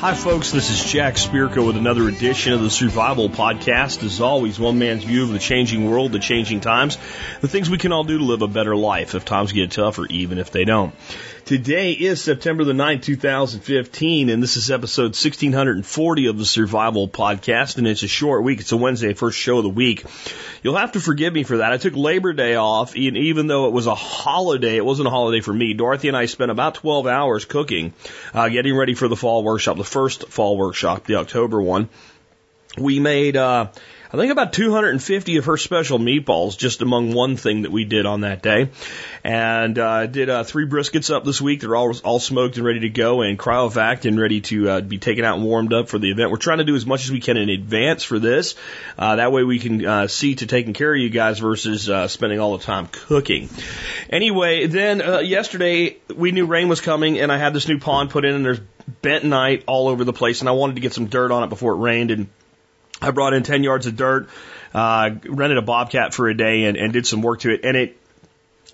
Hi, folks. This is Jack Spirko with another edition of the Survival Podcast. As always, one man's view of the changing world, the changing times, the things we can all do to live a better life if times get tougher, even if they don't. Today is September the 9th, 2015, and this is episode 1640 of the Survival Podcast, and it's a short week. It's a Wednesday, first show of the week. You'll have to forgive me for that. I took Labor Day off, and even though it was a holiday, it wasn't a holiday for me. Dorothy and I spent about 12 hours cooking, uh, getting ready for the fall workshop, the first fall workshop, the October one. We made, uh, I think about 250 of her special meatballs just among one thing that we did on that day. And uh, did uh, three briskets up this week. They're all all smoked and ready to go and cryovac and ready to uh, be taken out and warmed up for the event. We're trying to do as much as we can in advance for this. Uh, that way we can uh, see to taking care of you guys versus uh, spending all the time cooking. Anyway, then uh, yesterday we knew rain was coming and I had this new pond put in and there's bentonite all over the place and I wanted to get some dirt on it before it rained and I brought in 10 yards of dirt, uh, rented a Bobcat for a day and, and did some work to it. And it,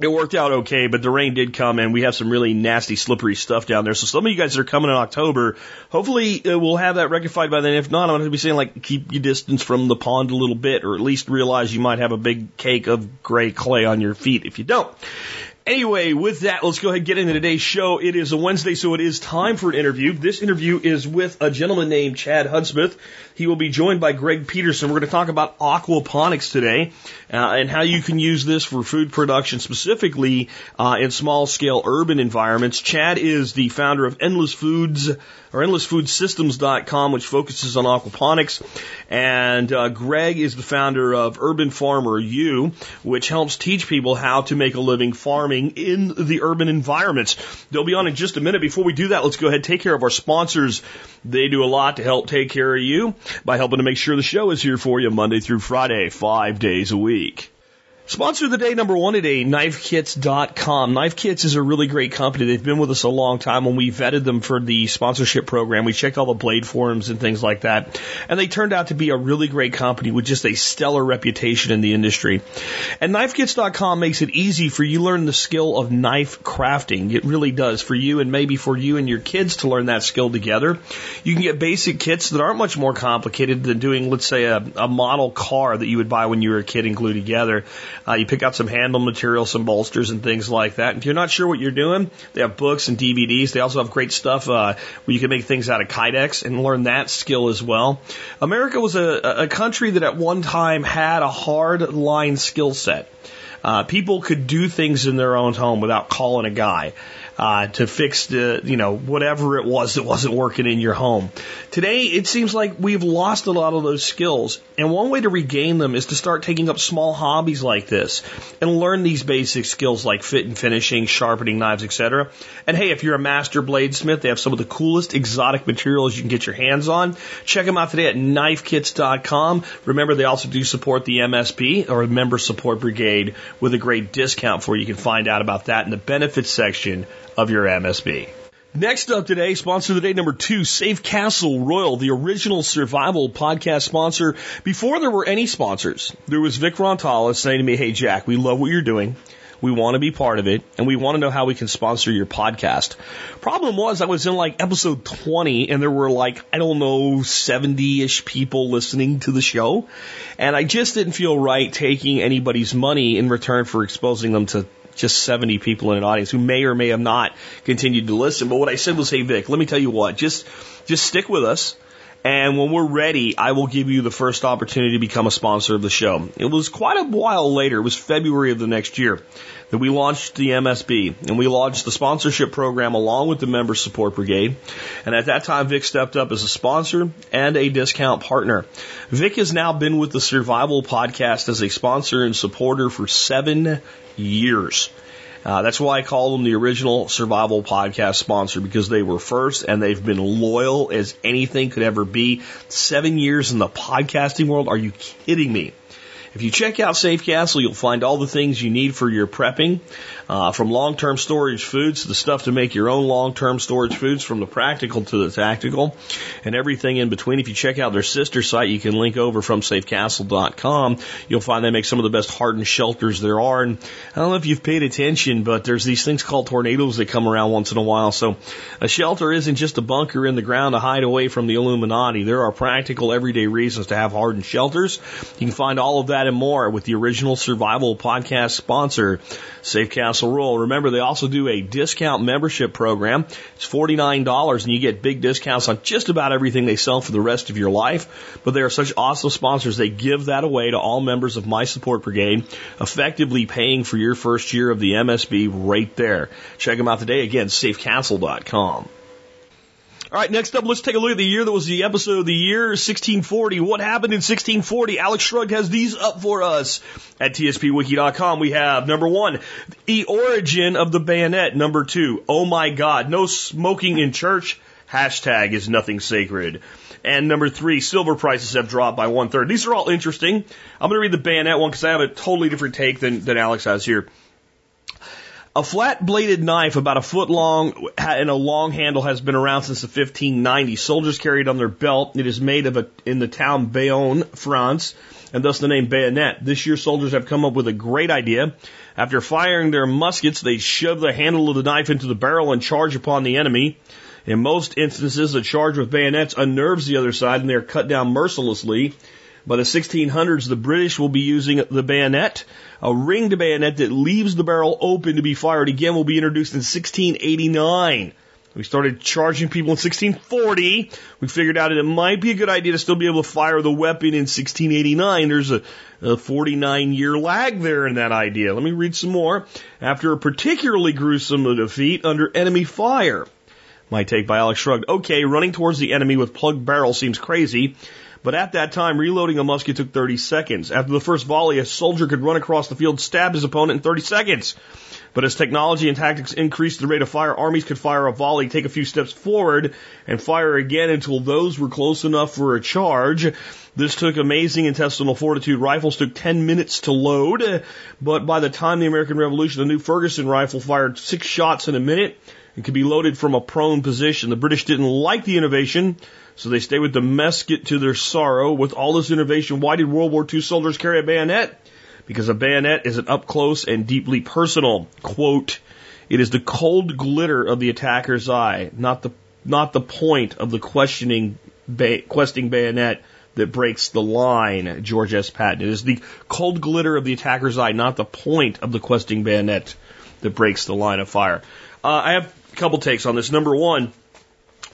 it worked out okay, but the rain did come and we have some really nasty, slippery stuff down there. So some of you guys that are coming in October, hopefully uh, we'll have that rectified by then. If not, I'm going to be saying like keep your distance from the pond a little bit, or at least realize you might have a big cake of gray clay on your feet if you don't. Anyway, with that, let's go ahead and get into today's show. It is a Wednesday, so it is time for an interview. This interview is with a gentleman named Chad Hudsmith. He will be joined by Greg Peterson. We're going to talk about aquaponics today uh, and how you can use this for food production, specifically uh, in small scale urban environments. Chad is the founder of Endless Foods or endlessfoodsystems.com, which focuses on aquaponics. And uh, Greg is the founder of Urban Farmer U, which helps teach people how to make a living farming in the urban environments. They'll be on in just a minute. Before we do that, let's go ahead and take care of our sponsors. They do a lot to help take care of you by helping to make sure the show is here for you Monday through Friday, five days a week. Sponsor of the day number one today, knifekits.com. Knife Kits is a really great company. They've been with us a long time when we vetted them for the sponsorship program. We checked all the blade forums and things like that. And they turned out to be a really great company with just a stellar reputation in the industry. And knifekits.com makes it easy for you to learn the skill of knife crafting. It really does for you and maybe for you and your kids to learn that skill together. You can get basic kits that aren't much more complicated than doing, let's say, a, a model car that you would buy when you were a kid and glue together. Uh, you pick out some handle material, some bolsters and things like that. If you're not sure what you're doing, they have books and DVDs. They also have great stuff uh, where you can make things out of Kydex and learn that skill as well. America was a, a country that at one time had a hard line skill set. Uh, people could do things in their own home without calling a guy uh, to fix the, you know, whatever it was that wasn't working in your home. Today, it seems like we've lost a lot of those skills. And one way to regain them is to start taking up small hobbies like this and learn these basic skills like fit and finishing, sharpening knives, etc. And hey, if you're a master bladesmith, they have some of the coolest exotic materials you can get your hands on. Check them out today at knifekits.com. Remember, they also do support the MSB or Member Support Brigade with a great discount for you. You can find out about that in the benefits section of your MSB. Next up today, sponsor of the day number two, Safe Castle Royal, the original survival podcast sponsor. Before there were any sponsors, there was Vic Rantala saying to me, Hey Jack, we love what you're doing. We want to be part of it and we want to know how we can sponsor your podcast. Problem was I was in like episode 20 and there were like, I don't know, 70 ish people listening to the show. And I just didn't feel right taking anybody's money in return for exposing them to just 70 people in an audience who may or may have not continued to listen. But what I said was, hey, Vic, let me tell you what, just, just stick with us. And when we're ready, I will give you the first opportunity to become a sponsor of the show. It was quite a while later. It was February of the next year that we launched the MSB and we launched the sponsorship program along with the member support brigade. And at that time, Vic stepped up as a sponsor and a discount partner. Vic has now been with the Survival Podcast as a sponsor and supporter for seven years. Uh, that's why I call them the original survival podcast sponsor because they were first and they've been loyal as anything could ever be. Seven years in the podcasting world. Are you kidding me? If you check out Safe Castle, you'll find all the things you need for your prepping, uh, from long-term storage foods to the stuff to make your own long-term storage foods, from the practical to the tactical, and everything in between. If you check out their sister site, you can link over from safecastle.com. You'll find they make some of the best hardened shelters there are. And I don't know if you've paid attention, but there's these things called tornadoes that come around once in a while. So a shelter isn't just a bunker in the ground to hide away from the Illuminati. There are practical everyday reasons to have hardened shelters. You can find all of that and more with the original survival podcast sponsor, Safe Castle Royal. Remember, they also do a discount membership program. It's $49 and you get big discounts on just about everything they sell for the rest of your life. But they are such awesome sponsors. They give that away to all members of My Support Brigade, effectively paying for your first year of the MSB right there. Check them out today. Again, safecastle.com. All right, next up, let's take a look at the year that was the episode of the year, 1640. What happened in 1640? Alex Shrugged has these up for us at tspwiki.com. We have number one, the origin of the bayonet. Number two, oh my God, no smoking in church. Hashtag is nothing sacred. And number three, silver prices have dropped by one third. These are all interesting. I'm going to read the bayonet one because I have a totally different take than, than Alex has here. A flat bladed knife about a foot long and a long handle has been around since the 1590s. Soldiers carry it on their belt. It is made of a, in the town Bayonne, France, and thus the name bayonet. This year soldiers have come up with a great idea. After firing their muskets, they shove the handle of the knife into the barrel and charge upon the enemy. In most instances, a charge with bayonets unnerves the other side and they are cut down mercilessly. By the 1600s, the British will be using the bayonet. A ringed bayonet that leaves the barrel open to be fired again will be introduced in 1689. We started charging people in 1640. We figured out that it might be a good idea to still be able to fire the weapon in 1689. There's a, a 49 year lag there in that idea. Let me read some more. After a particularly gruesome defeat under enemy fire. My take by Alex Shrugged. Okay, running towards the enemy with plugged barrel seems crazy. But at that time, reloading a musket took 30 seconds. After the first volley, a soldier could run across the field, stab his opponent in 30 seconds. But as technology and tactics increased the rate of fire, armies could fire a volley, take a few steps forward, and fire again until those were close enough for a charge. This took amazing intestinal fortitude. Rifles took 10 minutes to load, but by the time the American Revolution, the new Ferguson rifle fired six shots in a minute and could be loaded from a prone position. The British didn't like the innovation, so they stayed with the musket to their sorrow. With all this innovation, why did World War II soldiers carry a bayonet? Because a bayonet is an up close and deeply personal. Quote, it is the cold glitter of the attacker's eye, not the, not the point of the questioning, ba- questing bayonet that breaks the line, George S. Patton. It is the cold glitter of the attacker's eye, not the point of the questing bayonet that breaks the line of fire. Uh, I have a couple takes on this. Number one,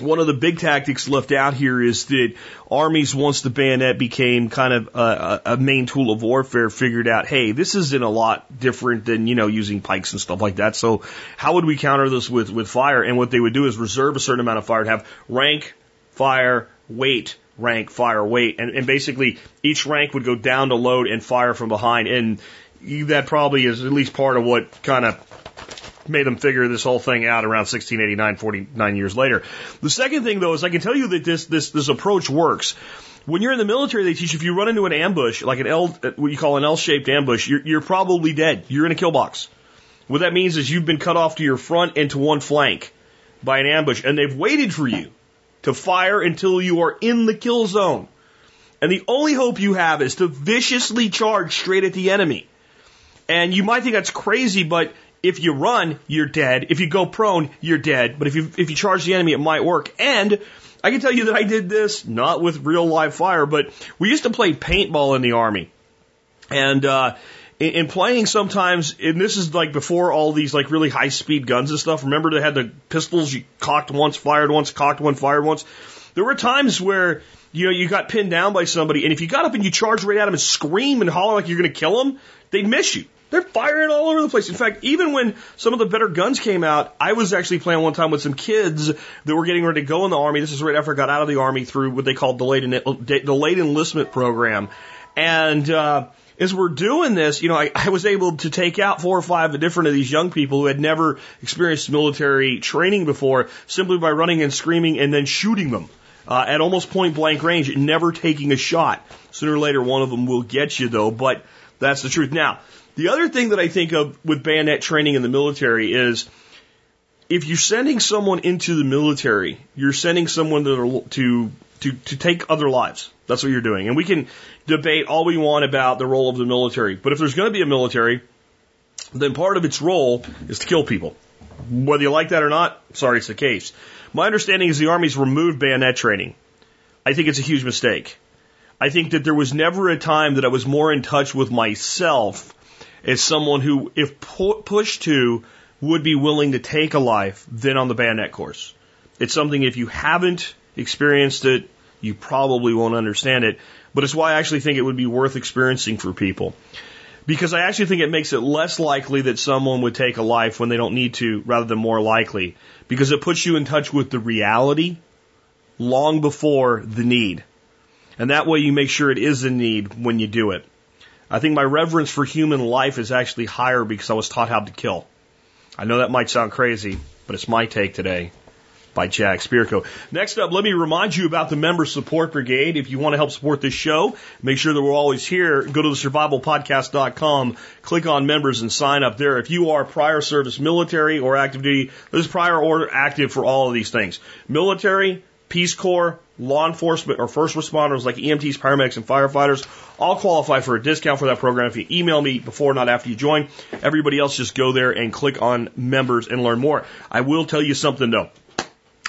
one of the big tactics left out here is that armies, once the bayonet became kind of a, a, main tool of warfare, figured out, hey, this isn't a lot different than you know using pikes and stuff like that. So how would we counter this with with fire? And what they would do is reserve a certain amount of fire and have rank, fire, wait, rank, fire, wait, and, and basically each rank would go down to load and fire from behind. And that probably is at least part of what kind of made them figure this whole thing out around 1689, 49 years later. The second thing though is I can tell you that this, this, this approach works. When you're in the military, they teach if you run into an ambush, like an L, what you call an L-shaped ambush, you're, you're probably dead. You're in a kill box. What that means is you've been cut off to your front and to one flank by an ambush, and they've waited for you to fire until you are in the kill zone. And the only hope you have is to viciously charge straight at the enemy. And you might think that's crazy, but if you run, you're dead. If you go prone, you're dead. But if you if you charge the enemy, it might work. And I can tell you that I did this not with real live fire, but we used to play paintball in the army, and uh, in, in playing sometimes, and this is like before all these like really high speed guns and stuff. Remember they had the pistols you cocked once, fired once, cocked one, fired once. There were times where you know you got pinned down by somebody, and if you got up and you charged right at them and scream and holler like you're going to kill them, they'd miss you. They're firing all over the place. In fact, even when some of the better guns came out, I was actually playing one time with some kids that were getting ready to go in the army. This is right after I got out of the army through what they call delayed, delayed enlistment program. And, uh, as we're doing this, you know, I, I was able to take out four or five of different of these young people who had never experienced military training before simply by running and screaming and then shooting them uh, at almost point blank range, never taking a shot. Sooner or later, one of them will get you though, but that's the truth. Now, the other thing that I think of with bayonet training in the military is if you're sending someone into the military, you're sending someone to, to, to, to take other lives. That's what you're doing. And we can debate all we want about the role of the military, but if there's going to be a military, then part of its role is to kill people. Whether you like that or not, sorry, it's the case. My understanding is the Army's removed bayonet training. I think it's a huge mistake. I think that there was never a time that I was more in touch with myself as someone who, if pu- pushed to, would be willing to take a life than on the bayonet course. It's something if you haven't experienced it, you probably won't understand it. But it's why I actually think it would be worth experiencing for people. Because I actually think it makes it less likely that someone would take a life when they don't need to rather than more likely. Because it puts you in touch with the reality long before the need. And that way you make sure it is a need when you do it. I think my reverence for human life is actually higher because I was taught how to kill. I know that might sound crazy, but it's my take today by Jack Spirko. Next up, let me remind you about the Member Support Brigade. If you want to help support this show, make sure that we're always here. Go to the survivalpodcast.com, click on members and sign up there. If you are prior service military or active duty, there's prior or active for all of these things. Military, Peace Corps, law enforcement, or first responders like EMTs, paramedics, and firefighters all qualify for a discount for that program if you email me before, not after you join. Everybody else just go there and click on members and learn more. I will tell you something though.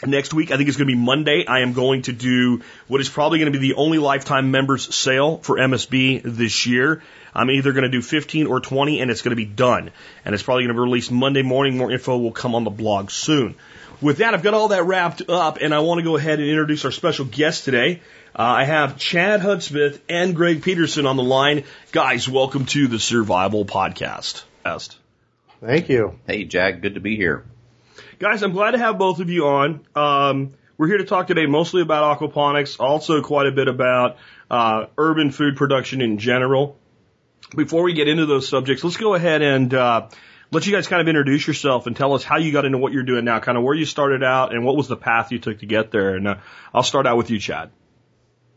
Next week, I think it's going to be Monday. I am going to do what is probably going to be the only lifetime members sale for MSB this year. I'm either going to do 15 or 20 and it's going to be done. And it's probably going to be released Monday morning. More info will come on the blog soon. With that, I've got all that wrapped up and I want to go ahead and introduce our special guest today. Uh, I have Chad Hudsmith and Greg Peterson on the line. Guys, welcome to the Survival Podcast. Thank you. Hey, Jack. Good to be here. Guys, I'm glad to have both of you on. Um, we're here to talk today mostly about aquaponics, also quite a bit about uh, urban food production in general. Before we get into those subjects, let's go ahead and uh, let you guys kind of introduce yourself and tell us how you got into what you're doing now, kind of where you started out and what was the path you took to get there. And uh, I'll start out with you, Chad.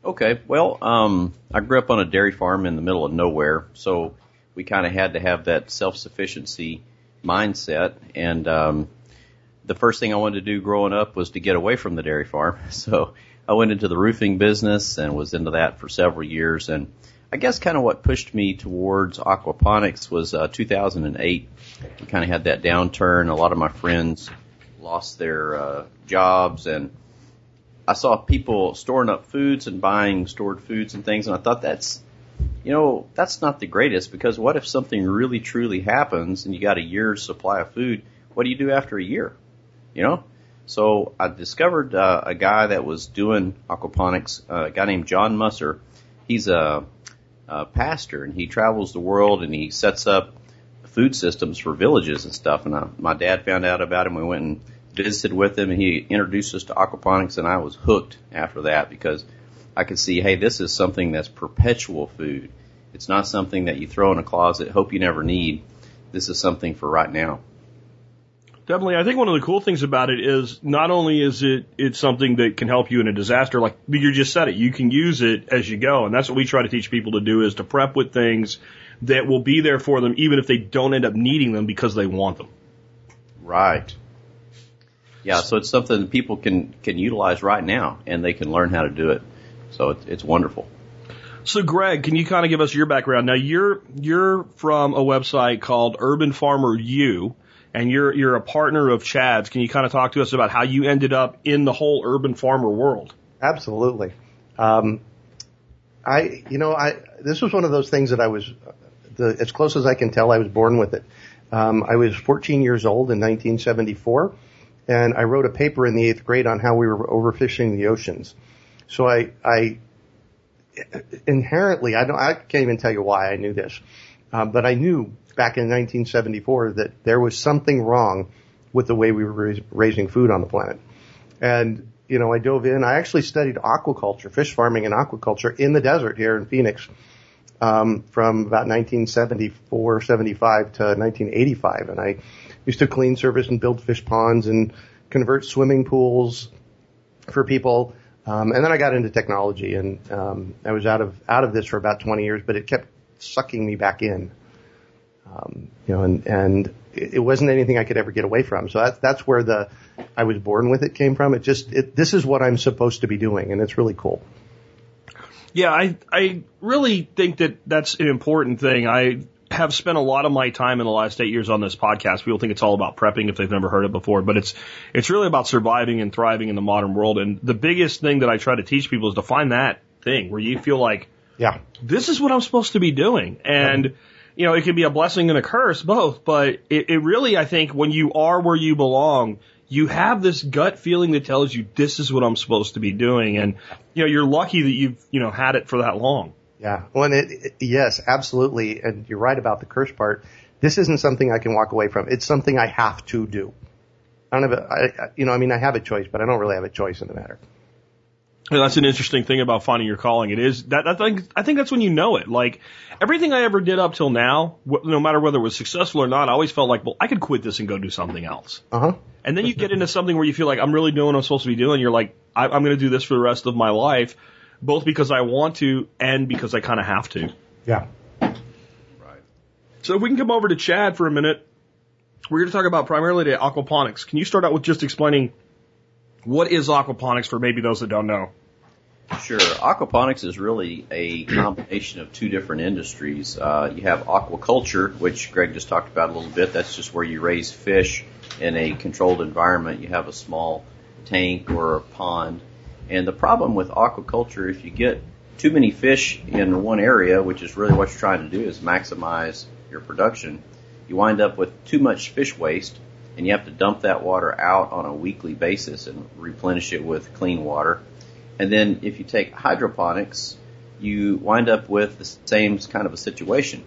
Okay. Well, um, I grew up on a dairy farm in the middle of nowhere, so we kind of had to have that self-sufficiency mindset. And um, the first thing I wanted to do growing up was to get away from the dairy farm. So I went into the roofing business and was into that for several years. And I guess kind of what pushed me towards aquaponics was uh, 2008. We kind of had that downturn. A lot of my friends lost their uh, jobs and I saw people storing up foods and buying stored foods and things, and I thought that's, you know, that's not the greatest because what if something really truly happens and you got a year's supply of food? What do you do after a year? You know? So I discovered uh, a guy that was doing aquaponics, uh, a guy named John Musser. He's a, a pastor and he travels the world and he sets up food systems for villages and stuff. And I, my dad found out about him. We went and visited with him and he introduced us to aquaponics and I was hooked after that because I could see, hey, this is something that's perpetual food. It's not something that you throw in a closet, hope you never need. This is something for right now. Definitely. I think one of the cool things about it is not only is it it's something that can help you in a disaster, like you just said it, you can use it as you go. And that's what we try to teach people to do is to prep with things that will be there for them even if they don't end up needing them because they want them. Right. Yeah, so it's something that people can can utilize right now, and they can learn how to do it. So it's, it's wonderful. So, Greg, can you kind of give us your background? Now, you're you're from a website called Urban Farmer U, and you're you're a partner of Chad's. Can you kind of talk to us about how you ended up in the whole urban farmer world? Absolutely. Um, I, you know, I this was one of those things that I was, the, as close as I can tell, I was born with it. Um, I was 14 years old in 1974 and I wrote a paper in the eighth grade on how we were overfishing the oceans. So I, I inherently, I don't, I can't even tell you why I knew this, um, but I knew back in 1974 that there was something wrong with the way we were raising food on the planet. And, you know, I dove in. I actually studied aquaculture, fish farming and aquaculture in the desert here in Phoenix, um, from about 1974, 75 to 1985. And I, used to clean service and build fish ponds and convert swimming pools for people. Um, and then I got into technology, and um, I was out of out of this for about 20 years, but it kept sucking me back in. Um, you know, and and it wasn't anything I could ever get away from. So that's that's where the I was born with it came from. It just it, this is what I'm supposed to be doing, and it's really cool. Yeah, I I really think that that's an important thing. I have spent a lot of my time in the last eight years on this podcast. People think it's all about prepping if they've never heard it before, but it's it's really about surviving and thriving in the modern world. And the biggest thing that I try to teach people is to find that thing where you feel like Yeah, this is what I'm supposed to be doing. And, you know, it can be a blessing and a curse, both, but it, it really, I think, when you are where you belong, you have this gut feeling that tells you this is what I'm supposed to be doing. And, you know, you're lucky that you've, you know, had it for that long. yeah. Well, and it, it yes, absolutely, and you're right about the curse part. This isn't something I can walk away from. It's something I have to do. I don't have a, I, you know, I mean, I have a choice, but I don't really have a choice in the matter. And that's an interesting thing about finding your calling. It is that I think I think that's when you know it. Like everything I ever did up till now, wh- no matter whether it was successful or not, I always felt like, well, I could quit this and go do something else. Uh huh. And then you get into something where you feel like I'm really doing what I'm supposed to be doing. You're like, I, I'm going to do this for the rest of my life, both because I want to and because I kind of have to. Yeah. Right. So if we can come over to Chad for a minute, we're going to talk about primarily the aquaponics. Can you start out with just explaining what is aquaponics for maybe those that don't know? Sure. Aquaponics is really a combination of two different industries. Uh, you have aquaculture, which Greg just talked about a little bit. That's just where you raise fish in a controlled environment. You have a small tank or a pond. And the problem with aquaculture, if you get too many fish in one area, which is really what you're trying to do, is maximize your production, you wind up with too much fish waste, and you have to dump that water out on a weekly basis and replenish it with clean water. And then if you take hydroponics, you wind up with the same kind of a situation.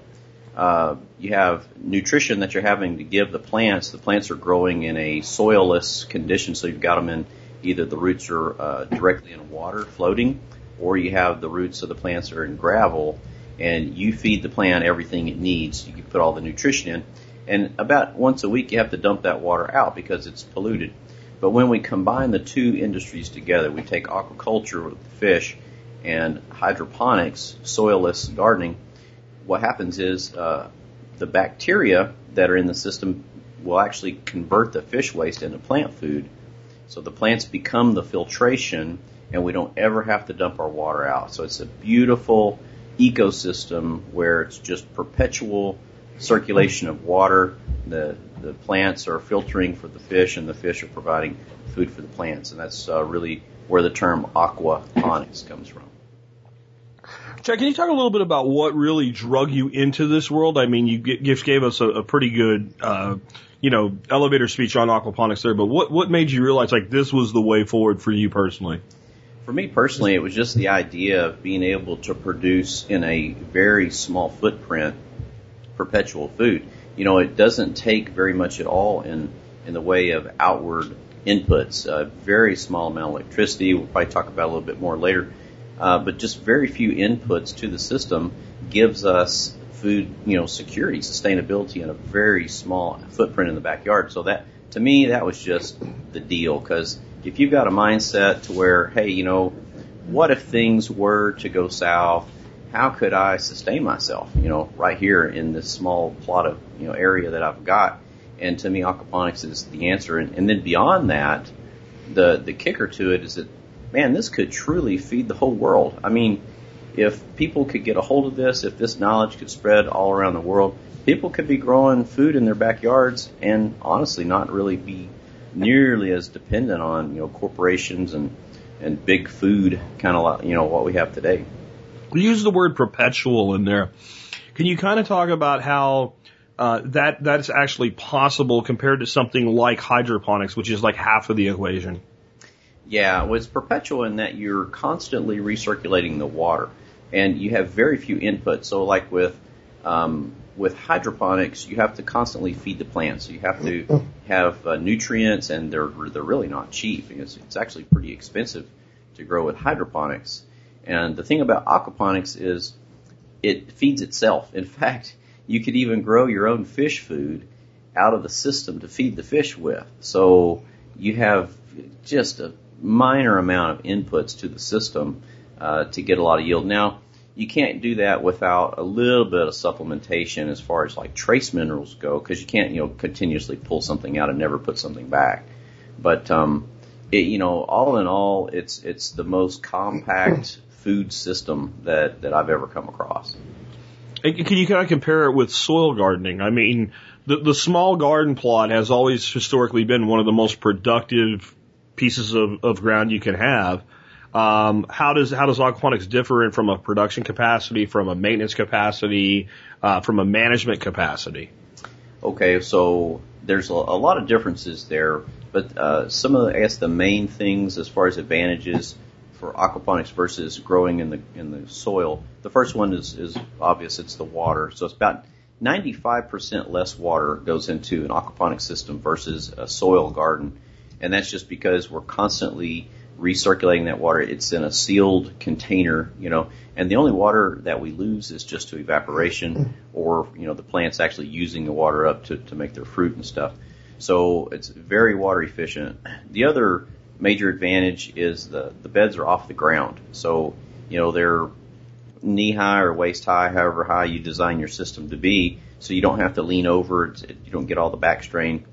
Uh, you have nutrition that you're having to give the plants. The plants are growing in a soilless condition, so you've got them in either the roots are uh, directly in water floating, or you have the roots of the plants are in gravel, and you feed the plant everything it needs. You can put all the nutrition in, and about once a week you have to dump that water out because it's polluted. But when we combine the two industries together, we take aquaculture with fish and hydroponics, soilless gardening, what happens is uh, the bacteria that are in the system will actually convert the fish waste into plant food. So the plants become the filtration and we don't ever have to dump our water out. So it's a beautiful ecosystem where it's just perpetual circulation of water. The the plants are filtering for the fish, and the fish are providing food for the plants, and that's uh, really where the term aquaponics comes from. Chad, can you talk a little bit about what really drug you into this world? I mean, you just gave us a, a pretty good, uh, you know, elevator speech on aquaponics there, but what, what made you realize like this was the way forward for you personally? For me personally, it was just the idea of being able to produce in a very small footprint perpetual food. You know, it doesn't take very much at all in in the way of outward inputs. A very small amount of electricity. We'll probably talk about a little bit more later. Uh, but just very few inputs to the system gives us food, you know, security, sustainability in a very small footprint in the backyard. So that, to me, that was just the deal. Because if you've got a mindset to where, hey, you know, what if things were to go south? How could I sustain myself, you know, right here in this small plot of, you know, area that I've got? And to me, aquaponics is the answer. And, and then beyond that, the the kicker to it is that man, this could truly feed the whole world. I mean, if people could get a hold of this, if this knowledge could spread all around the world, people could be growing food in their backyards and honestly not really be nearly as dependent on, you know, corporations and, and big food kind of, you know, what we have today. You use the word perpetual in there. Can you kind of talk about how uh, that that's actually possible compared to something like hydroponics, which is like half of the equation? Yeah, well, it's perpetual in that you're constantly recirculating the water, and you have very few inputs. So, like with um, with hydroponics, you have to constantly feed the plants. So you have to have uh, nutrients, and they're they're really not cheap. It's, it's actually pretty expensive to grow with hydroponics. And the thing about aquaponics is it feeds itself. In fact, you could even grow your own fish food out of the system to feed the fish with. So you have just a minor amount of inputs to the system uh, to get a lot of yield. Now, you can't do that without a little bit of supplementation as far as like trace minerals go, because you can't, you know, continuously pull something out and never put something back. But, um, it, you know, all in all, it's it's the most compact food system that that I've ever come across. Can you kind of compare it with soil gardening? I mean, the the small garden plot has always historically been one of the most productive pieces of, of ground you can have. Um, how does how does aquaponics differ from a production capacity, from a maintenance capacity, uh, from a management capacity? Okay, so there's a, a lot of differences there, but uh, some of the, I guess the main things as far as advantages for aquaponics versus growing in the in the soil. The first one is is obvious. It's the water. So it's about 95% less water goes into an aquaponics system versus a soil garden, and that's just because we're constantly recirculating that water. It's in a sealed container, you know, and the only water that we lose is just to evaporation or, you know, the plants actually using the water up to, to make their fruit and stuff. So it's very water efficient. The other major advantage is the, the beds are off the ground. So, you know, they're knee high or waist high, however high you design your system to be. So you don't have to lean over. You don't get all the back strain.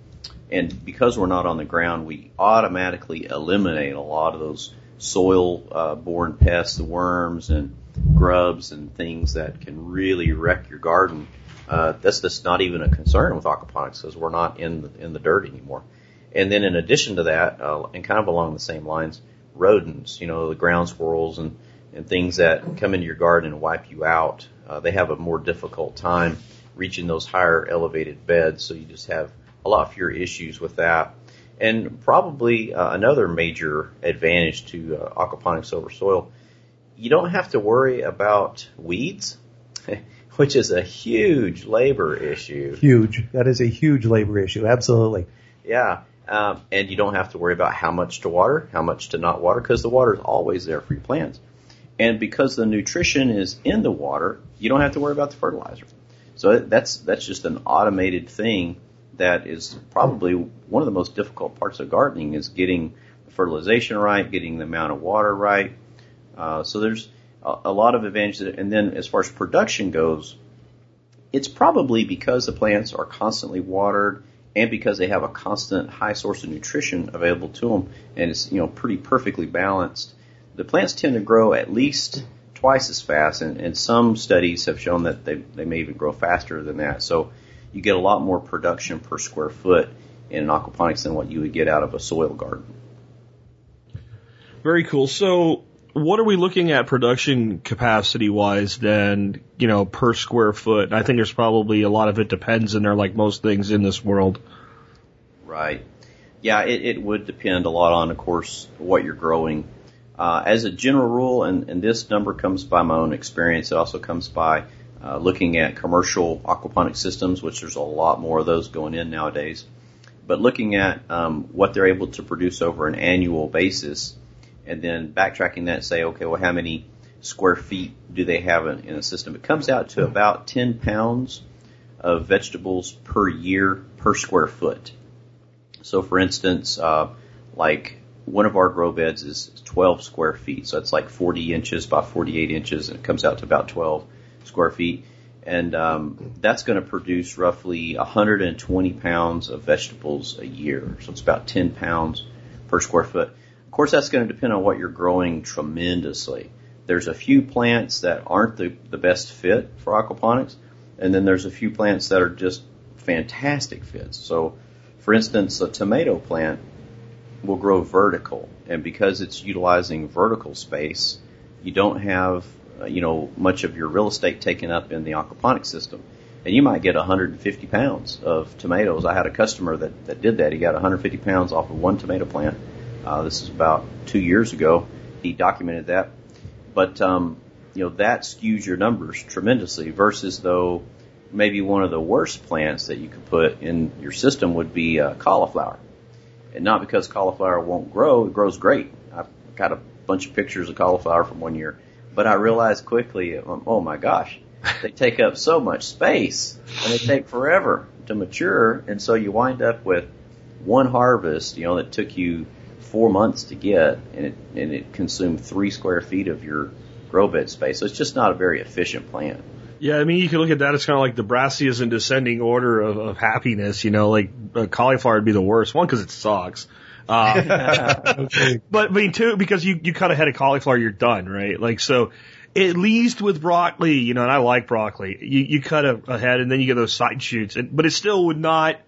And because we're not on the ground, we automatically eliminate a lot of those soil uh, pests, the worms and grubs and things that can really wreck your garden. Uh, that's just not even a concern with aquaponics because we're not in the, in the dirt anymore. And then in addition to that, uh, and kind of along the same lines, rodents, you know, the ground squirrels and, and things that come into your garden and wipe you out, uh, they have a more difficult time reaching those higher elevated beds. So you just have a lot fewer issues with that. And probably uh, another major advantage to uh, aquaponics over soil, you don't have to worry about weeds, which is a huge labor issue. Huge. That is a huge labor issue. Absolutely. Yeah. Um, and you don't have to worry about how much to water, how much to not water, because the water is always there for your plants. And because the nutrition is in the water, you don't have to worry about the fertilizer. So that's that's just an automated thing that is probably one of the most difficult parts of gardening is getting the fertilization right, getting the amount of water right. Uh, so there's a, a lot of advantages. And then as far as production goes, it's probably because the plants are constantly watered and because they have a constant high source of nutrition available to them and it's, you know, pretty perfectly balanced. The plants tend to grow at least twice as fast and, and some studies have shown that they, they may even grow faster than that. So you get a lot more production per square foot in aquaponics than what you would get out of a soil garden. Very cool. So what are we looking at production capacity wise then, you know, per square foot? I think there's probably a lot of it depends in there like most things in this world. Right. Yeah, it, it would depend a lot on, of course, what you're growing. Uh, as a general rule, and, and this number comes by my own experience, it also comes by uh, looking at commercial aquaponic systems, which there's a lot more of those going in nowadays. But looking at um, what they're able to produce over an annual basis, and then backtracking that say, okay, well, how many square feet do they have in, in a system? It comes out to about 10 pounds of vegetables per year per square foot. So, for instance, uh, like one of our grow beds is 12 square feet, so it's like 40 inches by 48 inches, and it comes out to about 12 square feet. And um, that's going to produce roughly 120 pounds of vegetables a year. So it's about 10 pounds per square foot course, that's going to depend on what you're growing tremendously. There's a few plants that aren't the, the best fit for aquaponics, and then there's a few plants that are just fantastic fits. So, for instance, a tomato plant will grow vertical, and because it's utilizing vertical space, you don't have uh, you know much of your real estate taken up in the aquaponic system, and you might get 150 pounds of tomatoes. I had a customer that that did that. He got 150 pounds off of one tomato plant uh, this is about two years ago. He documented that. But, um, you know, that skews your numbers tremendously versus though maybe one of the worst plants that you could put in your system would be uh, cauliflower. And not because cauliflower won't grow, it grows great. I've got a bunch of pictures of cauliflower from one year. But I realized quickly, um, oh my gosh, they take up so much space and they take forever to mature. And so you wind up with one harvest, you know, that took you four months to get, and it and it consumed three square feet of your grow bed space. So it's just not a very efficient plant. Yeah, I mean, you can look at that as kind of like the brassicas in descending order of, of happiness. You know, like uh, cauliflower would be the worst. One, because it sucks. Uh, but I mean, two, because you, you cut a head of cauliflower, you're done, right? Like, so at least with broccoli, you know, and I like broccoli, you, you cut a, a head and then you get those side shoots, and, but it still would not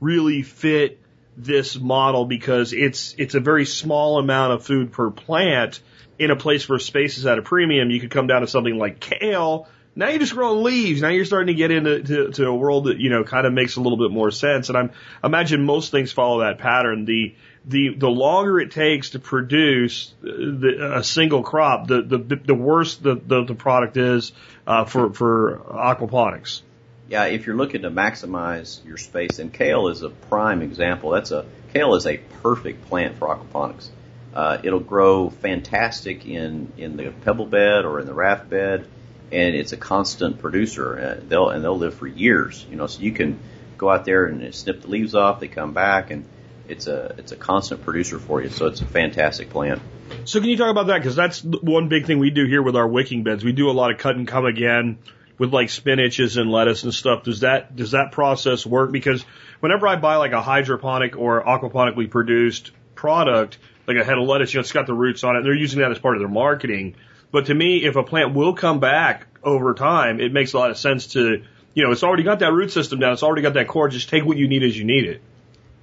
really fit this model because it's, it's a very small amount of food per plant in a place where space is at a premium. You could come down to something like kale. Now you're just growing leaves. Now you're starting to get into to, to a world that, you know, kind of makes a little bit more sense. And I'm, I imagine most things follow that pattern. The, the the longer it takes to produce the, a single crop, the the the worse the the, the product is uh, for for aquaponics. Yeah, if you're looking to maximize your space, and kale is a prime example. That's a kale is a perfect plant for aquaponics. Uh, it'll grow fantastic in in the pebble bed or in the raft bed, and it's a constant producer. Uh, they'll and they'll live for years. You know, so you can go out there and snip the leaves off. They come back and it's a it's a constant producer for you. So it's a fantastic plant. So can you talk about that? Because that's one big thing we do here with our wicking beds. We do a lot of cut and come again with like spinaches and lettuce and stuff. Does that does that process work? Because whenever I buy like a hydroponic or aquaponically produced product, like a head of lettuce, you know, it's got the roots on it. They're using that as part of their marketing. But to me, if a plant will come back over time, it makes a lot of sense to, you know, it's already got that root system down. It's already got that core. Just take what you need as you need it.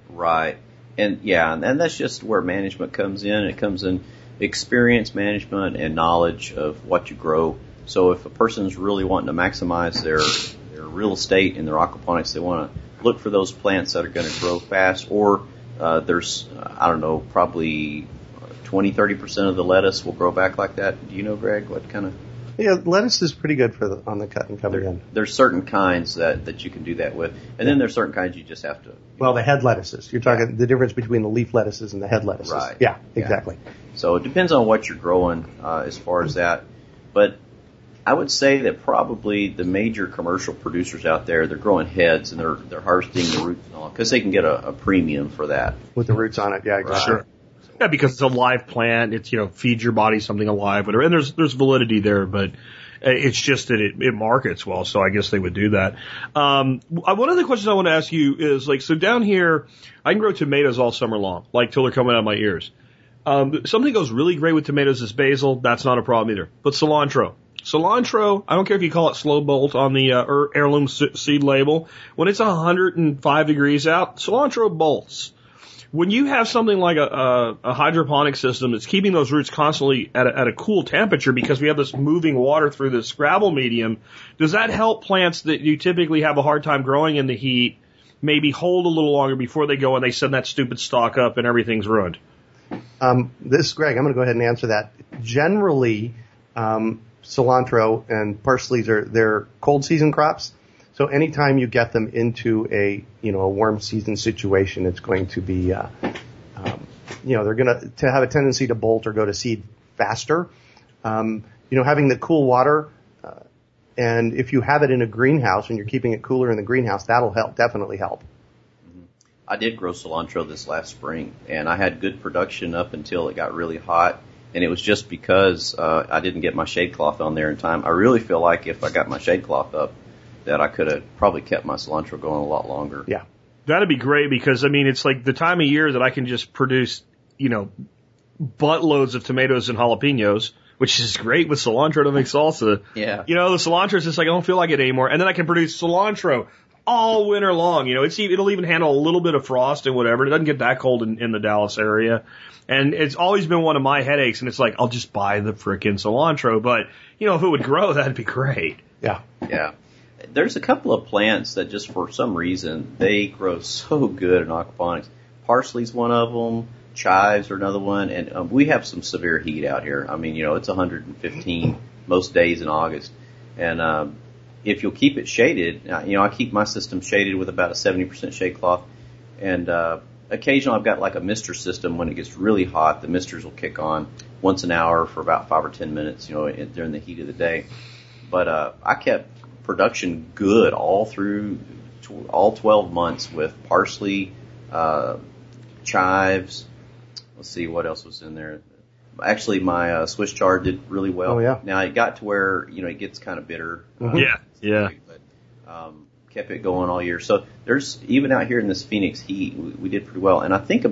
Right and yeah, and that's just where management comes in. It comes in experience management and knowledge of what you grow. So if a person's really wanting to maximize their their real estate in their aquaponics, they want to look for those plants that are going to grow fast. Or uh, there's I don't know, probably 20, 30 percent of the lettuce will grow back like that. Do you know, Greg, what kind of yeah, lettuce is pretty good for the, on the cut and cover there, again. There's certain kinds that, that you can do that with, and then there's certain kinds you just have to. Well, the head lettuces. You're talking yeah. the difference between the leaf lettuces and the head lettuces. Right. Yeah, exactly. So it depends on what you're growing uh, as far as that, but I would say that probably the major commercial producers out there, they're growing heads and they're they're harvesting the roots and all because they can get a, a, premium for that with the roots on it. Yeah, exactly. Right. Sure. Yeah, because it's a live plant. It's you know feeds your body something alive, whatever. And there's there's validity there, but it's just that it, it markets well, so I guess they would do that. Um, one of the questions I want to ask you is like, so down here, I can grow tomatoes all summer long, like till they're coming out of my ears. Um, something goes really great with tomatoes is basil. That's not a problem either. But cilantro, cilantro, I don't care if you call it slow bolt on the uh, heirloom seed label. When it's 105 degrees out, cilantro bolts when you have something like a, a, a hydroponic system that's keeping those roots constantly at a, at a cool temperature because we have this moving water through this gravel medium, does that help plants that you typically have a hard time growing in the heat maybe hold a little longer before they go and they send that stupid stalk up and everything's ruined? Um, this Greg. I'm going to go ahead and answer that. Generally, um, cilantro and parsley are they're cold season crops. So anytime you get them into a you know a warm season situation, it's going to be uh, um, you know they're going to to have a tendency to bolt or go to seed faster. Um, you know having the cool water, uh, and if you have it in a greenhouse and you're keeping it cooler in the greenhouse, that'll help definitely help. Mm-hmm. I did grow cilantro this last spring, and I had good production up until it got really hot. And it was just because uh, I didn't get my shade cloth on there in time. I really feel like if I got my shade cloth up, that I could have probably kept my cilantro going a lot longer. Yeah. That'd be great because I mean it's like the time of year that I can just produce, you know, buttloads of tomatoes and jalapenos, which is great with cilantro to make salsa. Yeah. You know, the cilantro is just like I don't feel like it anymore, and then I can produce cilantro all winter long. You know, it's it'll even handle a little bit of frost and whatever. It doesn't get that cold in, in the Dallas area, and it's always been one of my headaches. And it's like I'll just buy the frickin' cilantro, but you know, if it would grow, that'd be great. Yeah. Yeah there's a couple of plants that just for some reason they grow so good in aquaponics. Parsley's one of them. Chives are another one, and um, we have some severe heat out here. I mean, you know, it's 115 most days in August, and um, if you'll keep it shaded, uh, you know, I keep my system shaded with about a 70% shade cloth, and uh, occasionally I've got like a mister system. When it gets really hot, the misters will kick on once an hour for about five or ten minutes, you know, during the heat of the day. But uh, I kept production good all through all 12 months with parsley, uh, chives, let's see what else was in there. Actually, my uh, Swiss chard did really well. Oh, yeah. Now it got to where you know it gets kind of bitter. Mhm. Yeah, yeah. But um, kept it going all year. So there's even out here in this Phoenix heat, we, we did pretty well. And I think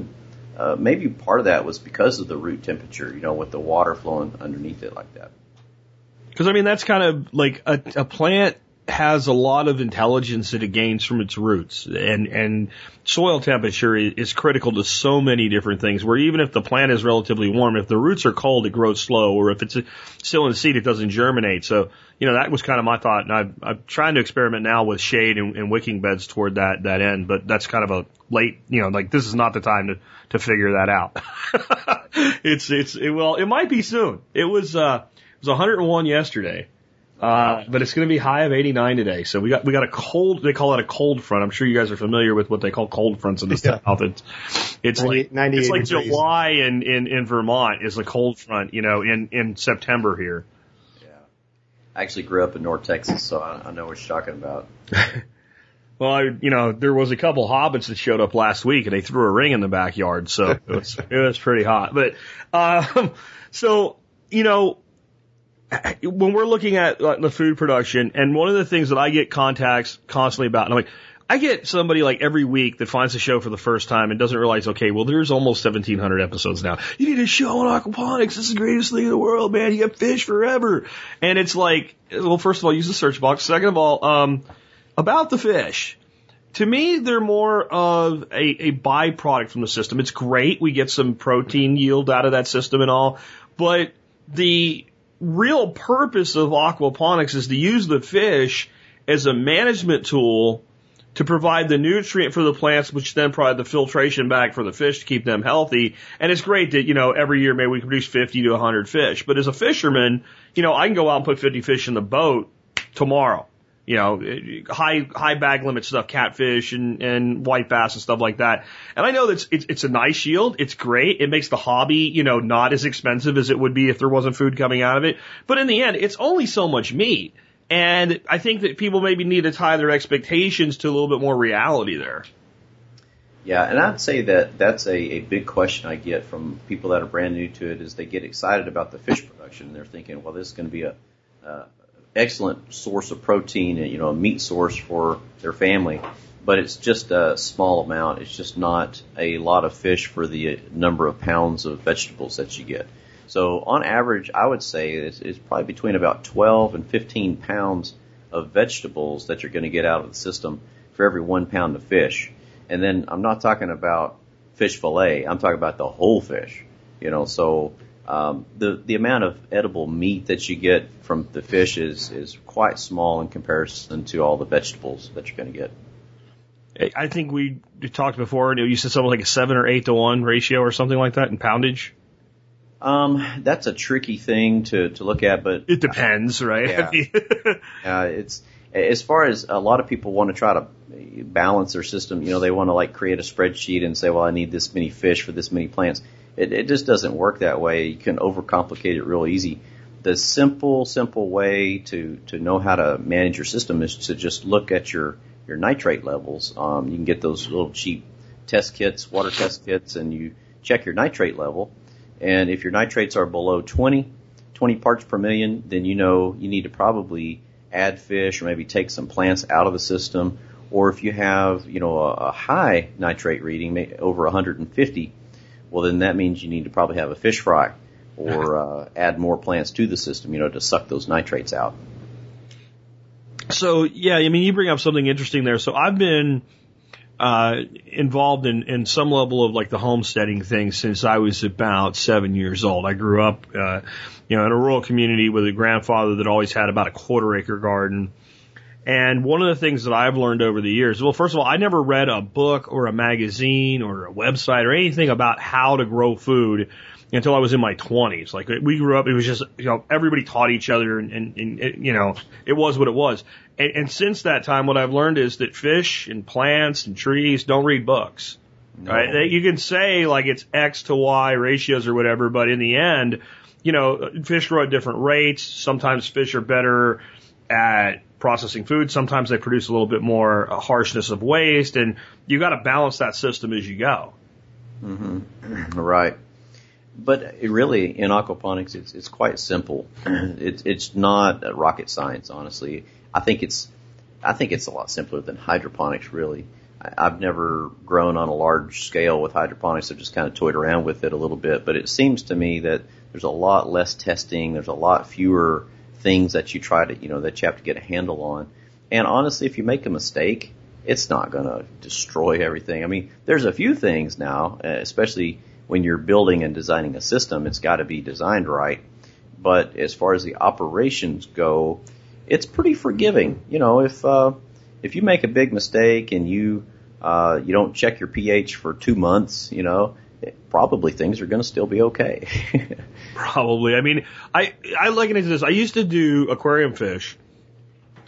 uh, maybe part of that was because of the root temperature. You know, with the water flowing underneath it like that. Because I mean, that's kind of like a, a plant has a lot of intelligence that it gains from its roots, and and soil temperature is critical to so many different things. Where even if the plant is relatively warm, if the roots are cold, it grows slow, or if it's still in seed, it doesn't germinate. So you know that was kind of my thought, and I'm, I'm trying to experiment now with shade and, and wicking beds toward that that end. But that's kind of a late, you know, like this is not the time to to figure that out. it's it's it, well, it might be soon. It was uh it was 101 yesterday. Uh, but it's going to be high of 89 today. So we got, we got a cold, they call it a cold front. I'm sure you guys are familiar with what they call cold fronts in the Yeah. south. It's, it's 90 like, 98 it's like degrees. July in, in, in Vermont is a cold front, you know, in, in September here. I actually grew up in North Texas, so I, I know what you're talking about. Well, I, you know, there was a couple hobbits that showed up last week and they threw a ring in the backyard. So it was, it was pretty hot. But, um, so, you know, when we're looking at the food production, and one of the things that I get contacts constantly about, and I'm like, I get somebody like every week that finds the show for the first time and doesn't realize, okay, well, there's almost 1700 episodes now. You need a show on aquaponics. This is the greatest thing in the world, man. You have fish forever. And it's like, well, first of all, use the search box. Second of all, um, about the fish. To me, they're more of a, a byproduct from the system. It's great. We get some protein yield out of that system and all, but the real purpose of aquaponics is to use the fish as a management tool to provide the nutrient for the plants, which then provide the filtration back for the fish to keep them healthy. And it's great that, you know, every year maybe we produce 50 to 100 fish. But as a fisherman, you know, I can go out and put 50 fish in the boat tomorrow. You know, high, high bag limit stuff, catfish and, and white bass and stuff like that. And I know that it's, it's, it's a nice yield. It's great. It makes the hobby, you know, not as expensive as it would be if there wasn't food coming out of it. But in the end, it's only so much meat. And I think that people maybe need to tie their expectations to a little bit more reality there. Yeah, and I'd say that that's a, a big question I get from people that are brand new to it is they get excited about the fish production and they're thinking, well, this is going to be a, uh, excellent source of protein and you know a meat source for their family, but it's just a small amount. It's just not a lot of fish for the number of pounds of vegetables that you get. So on average, I would say it's, it's probably between about 12 and 15 pounds of vegetables that you're going to get out of the system for every one pound of fish. And then I'm not talking about fish fillet. I'm talking about the whole fish. You know, so um, the the amount of edible meat that you get from the fish is is quite small in comparison to all the vegetables that you're going to get. I think we talked before, you said something like a seven or eight to one ratio or something like that in poundage. Um, that's a tricky thing to to look at, but It depends, right? Yeah. Uh, it's as far as a lot of people want to try to balance their system. You know, they want to like create a spreadsheet and say, well, I need this many fish for this many plants. It, it just doesn't work that way. You can overcomplicate it real easy. The simple, simple way to to know how to manage your system is to just look at your your nitrate levels. Um, you can get those little cheap test kits, water test kits, and you check your nitrate level. And if your nitrates are below 20, 20 parts per million, then you know you need to probably add fish or maybe take some plants out of the system. Or if you have, you know, a, a high nitrate reading, may- over 150, well then that means you need to probably have a fish fry or uh, add more plants to the system, you know, to suck those nitrates out. So yeah, I mean, you bring up something interesting there. So I've been uh, involved in in some level of like the homesteading thing since I was about seven years old. I grew up, uh, you know, in a rural community with a grandfather that always had about a quarter acre garden. And one of the things that I've learned over the years, well, first of all, I never read a book or a magazine or a website or anything about how to grow food until I was in my twenties. Like we grew up, it was just, you know, everybody taught each other and, and, and it, you know, it was what it was. And, and since that time, what I've learned is that fish and plants and trees don't read books. Right? They- You can say like it's X to Y ratios or whatever, but in the end, you know, fish grow at different rates. Sometimes fish are better at processing food. Sometimes they produce a little bit more uh, harshness of waste, and you got to balance that system as you go. Mm-hmm. Right. But it really, in aquaponics, it's it's quite simple. it's it's not rocket science, honestly. I think it's I think it's a lot simpler than hydroponics, really. I, I've never grown on a large scale with hydroponics. I've just kind of toyed around with it a little bit, but it seems to me that there's a lot less testing. There's a lot fewer things that you try to, you know, that you have to get a handle on. And honestly, if you make a mistake, it's not going to destroy everything. I mean, there's a few things now, uh, especially when you're building and designing a system, it's got to be designed right. But as far as the operations go, it's pretty forgiving. You know, if uh, if you make a big mistake and you uh, you don't check your pH for two months, you know, probably things are going to still be okay. Probably. I mean, I I liken it to this. I used to do aquarium fish,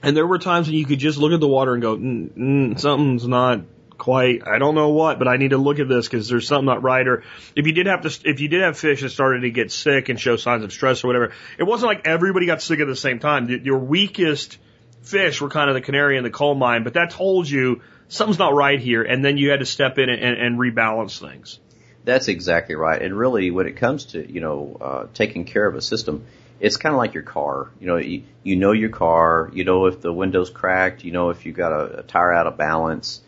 and there were times when you could just look at the water and go, mm, mm, something's not quite. I don't know what, but I need to look at this because there's something not right. Or if you did have to, if you did have fish that started to get sick and show signs of stress or whatever, it wasn't like everybody got sick at the same time. Your weakest fish were kind of the canary in the coal mine, but that told you something's not right here, and then you had to step in and, and rebalance things. That's exactly right. And really, when it comes to you know uh, taking care of a system, it's kind of like your car. You know, you, you know your car. You know if the window's cracked. You know if you got a, a tire out of balance.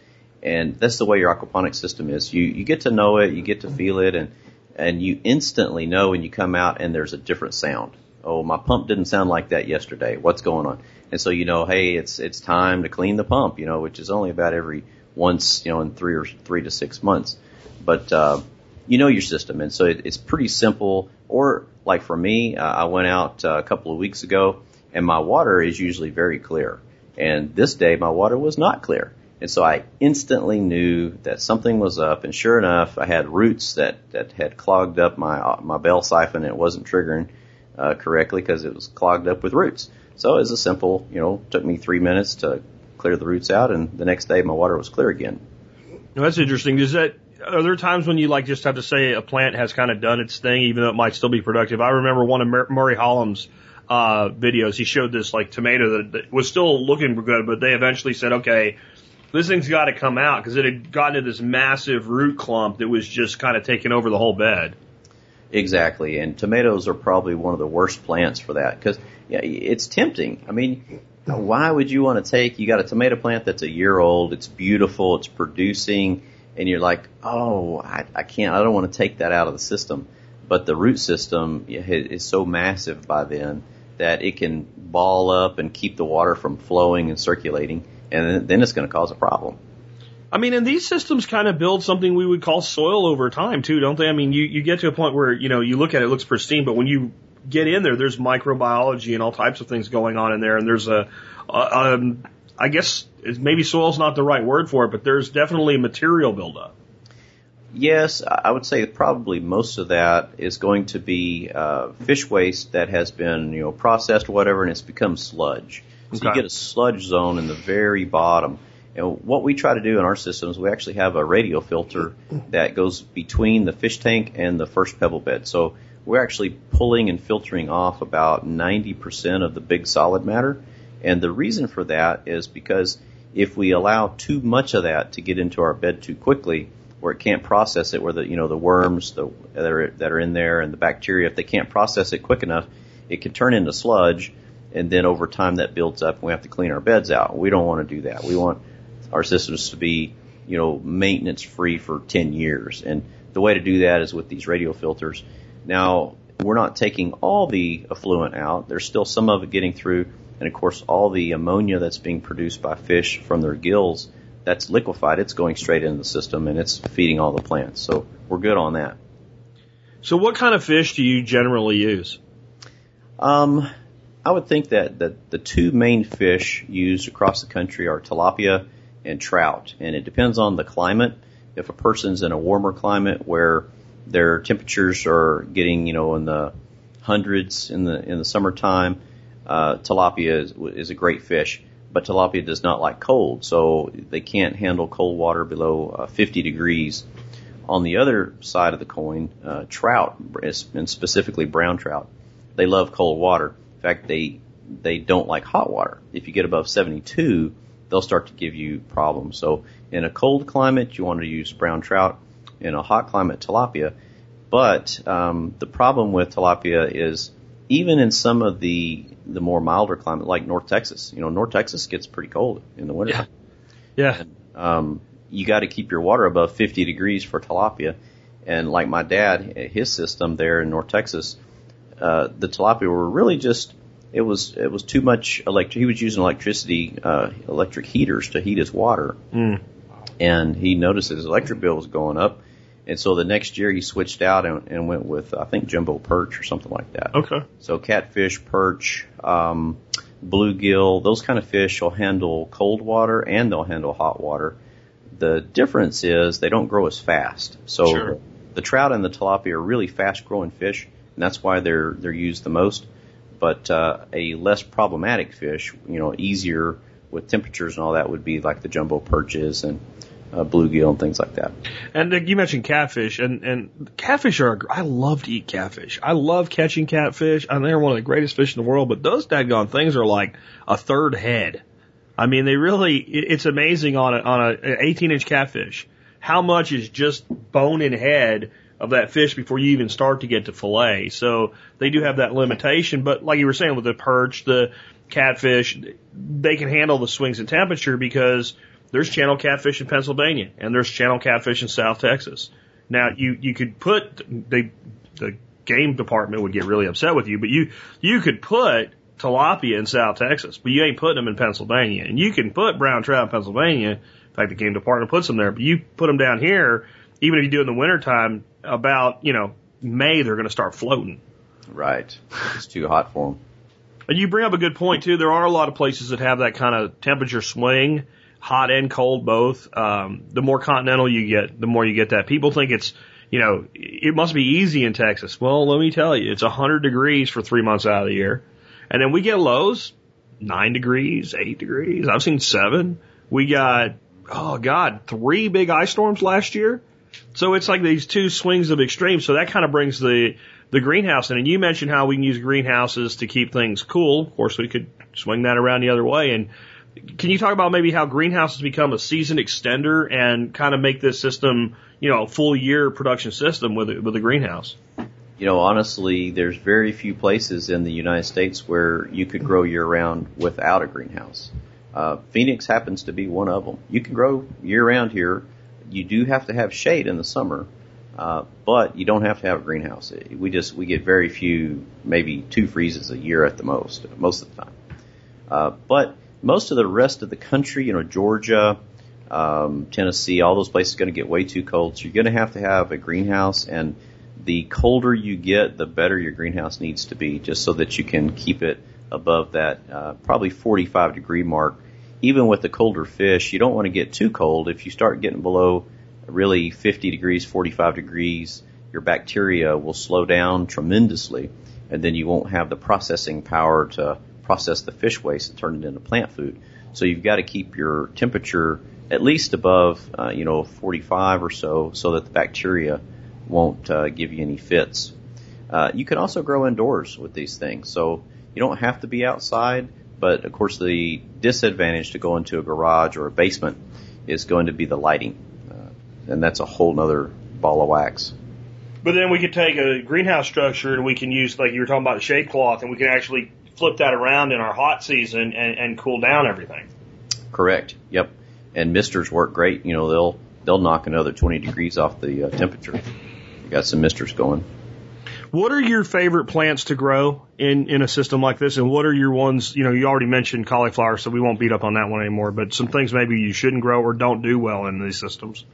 And that's the way your aquaponic system is. You you get to know it. You get to feel it, and and you instantly know when you come out and there's a different sound. Oh, my pump didn't sound like that yesterday. What's going on? And so you know, hey, it's it's time to clean the pump. You know, which is only about every once, you know, in three or three to six months. But uh, you know your system, and so it, it's pretty simple. Or like for me, uh, I went out uh, a couple of weeks ago, and my water is usually very clear. And this day, my water was not clear, and so I instantly knew that something was up. And sure enough, I had roots that that had clogged up my my bell siphon. And it wasn't triggering uh, correctly because it was clogged up with roots. So it was a simple, you know, took me three minutes to clear the roots out, and the next day my water was clear again. Now, that's interesting. Is that are there times when you like just have to say a plant has kind of done its thing, even though it might still be productive? I remember one of Mur- Murray Hallam's uh, videos. He showed this like tomato that, that was still looking good, but they eventually said, okay, this thing's got to come out because it had gotten to this massive root clump that was just kind of taking over the whole bed. Exactly, and tomatoes are probably one of the worst plants for that because yeah, it's tempting. I mean, why would you want to take? You got a tomato plant that's a year old. It's beautiful. It's producing and you're like, oh, I, I can't, I don't want to take that out of the system. But the root system is so massive by then that it can ball up and keep the water from flowing and circulating, and then it's going to cause a problem. I mean, and these systems kind of build something we would call soil over time too, don't they? I mean, you, you get to a point where, you know, you look at it, it looks pristine, but when you get in there, there's microbiology and all types of things going on in there, and there's a, a um, I guess maybe soil's not the right word for it, but there's definitely material buildup. Yes, I would say probably most of that is going to be uh, fish waste that has been you know processed or whatever, and it's become sludge. So okay. you get a sludge zone in the very bottom. And what we try to do in our systems, we actually have a radial filter that goes between the fish tank and the first pebble bed. So we're actually pulling and filtering off about 90% of the big solid matter. And the reason for that is because if we allow too much of that to get into our bed too quickly, where it can't process it, where the you know the worms the, that are that are in there and the bacteria, if they can't process it quick enough, it can turn into sludge, and then over time that builds up, and we have to clean our beds out. We don't want to do that. We want our systems to be you know maintenance free for 10 years, and the way to do that is with these radial filters. Now we're not taking all the effluent out. There's still some of it getting through and of course, all the ammonia that's being produced by fish from their gills, that's liquefied. It's going straight into the system and it's feeding all the plants. So we're good on that. So what kind of fish do you generally use? Um, I would think that, that the two main fish used across the country are tilapia and trout. And it depends on the climate. If a person's in a warmer climate where their temperatures are getting, you know, in the hundreds in the in the summertime, uh, tilapia is, is a great fish, but tilapia does not like cold, so they can't handle cold water below uh, 50 degrees. On the other side of the coin, uh, trout, and specifically brown trout, they love cold water. Fact, they they don't like hot water. If you get above 72, they'll start to give you problems. So in a cold climate, you want to use brown trout. In a hot climate, tilapia. But um, the problem with tilapia is even in some of the the more milder climate, like North Texas, you know, North Texas gets pretty cold in the winter. Yeah. Um, you got to keep your water above 50 degrees for tilapia. And like my dad, his system there in North Texas, uh, the tilapia were really just it was it was too much electric. He was using electricity, uh, electric heaters to heat his water, Mm. and he noticed his electric bill was going up. And so the next year he switched out and, and went with I think jumbo perch or something like that. Okay. So catfish, perch, um, bluegill, those kind of fish will handle cold water and they'll handle hot water. The difference is they don't grow as fast. So Sure. the trout and the tilapia are really fast growing fish, and that's why they're they're used the most. But uh, a less problematic fish, you know, easier with temperatures and all that would be like the jumbo perches and uh, bluegill and things like that. And uh, you mentioned catfish, and and catfish are. I love to eat catfish. I love catching catfish. and they're one of the greatest fish in the world. But those daggone things are like a third head. I mean, they really. It's amazing on a on a 18 inch catfish how much is just bone and head of that fish before you even start to get to fillet. So they do have that limitation. But like you were saying with the perch, the catfish, they can handle the swings in temperature because there's channel catfish in Pennsylvania and there's channel catfish in South Texas. Now you you could put they the game department would get really upset with you, but you you could put tilapia in South Texas, but you ain't putting them in Pennsylvania. And you can put brown trout in Pennsylvania. In fact, the game department puts them there, but you put them down here, even if you do it in the wintertime, about, you know, May, they're going to start floating. Right. It's too hot for them. And you bring up a good point too. There are a lot of places that have that kind of temperature swing, hot and cold both. Um, the more continental you get, the more you get that. People think it's, you know, it must be easy in Texas. Well, let me tell you, it's a 100 degrees for three months out of the year. And then we get lows, nine degrees, eight degrees. I've seen seven. We got, oh God, three big ice storms last year. So it's like these two swings of extremes. So that kind of brings the the greenhouse in. And you mentioned how we can use greenhouses to keep things cool. Of course, we could swing that around the other way. And can you talk about maybe how greenhouses become a season extender and kind of make this system, you know, a full year production system with a, with a greenhouse? You know, honestly, there's very few places in the United States where you could grow year round without a greenhouse. Uh, Phoenix happens to be one of them. You can grow year round here. You do have to have shade in the summer, uh, but you don't have to have a greenhouse. We just we get very few, maybe two freezes a year at the most, most of the time. Uh, but most of the rest of the country, you know, Georgia, um, Tennessee, all those places are going to get way too cold. So you're going to have to have a greenhouse, and the colder you get, the better your greenhouse needs to be, just so that you can keep it above that uh, probably 45 degree mark. Even with the colder fish, you don't want to get too cold. If you start getting below really 50 degrees, 45 degrees, your bacteria will slow down tremendously, and then you won't have the processing power to process the fish waste and turn it into plant food. So you've got to keep your temperature at least above, uh, you know, 45 or so, so that the bacteria won't uh, give you any fits. Uh, you can also grow indoors with these things, so you don't have to be outside. But of course, the disadvantage to go into a garage or a basement is going to be the lighting, uh, and that's a whole nother ball of wax. But then we could take a greenhouse structure and we can use, like you were talking about, the shade cloth, and we can actually flip that around in our hot season and, and cool down everything. Correct. Yep. And misters work great. You know, they'll they'll knock another 20 degrees off the uh, temperature. You got some misters going. What are your favorite plants to grow in, in a system like this? And what are your ones, you know, you already mentioned cauliflower, so we won't beat up on that one anymore, but some things maybe you shouldn't grow or don't do well in these systems.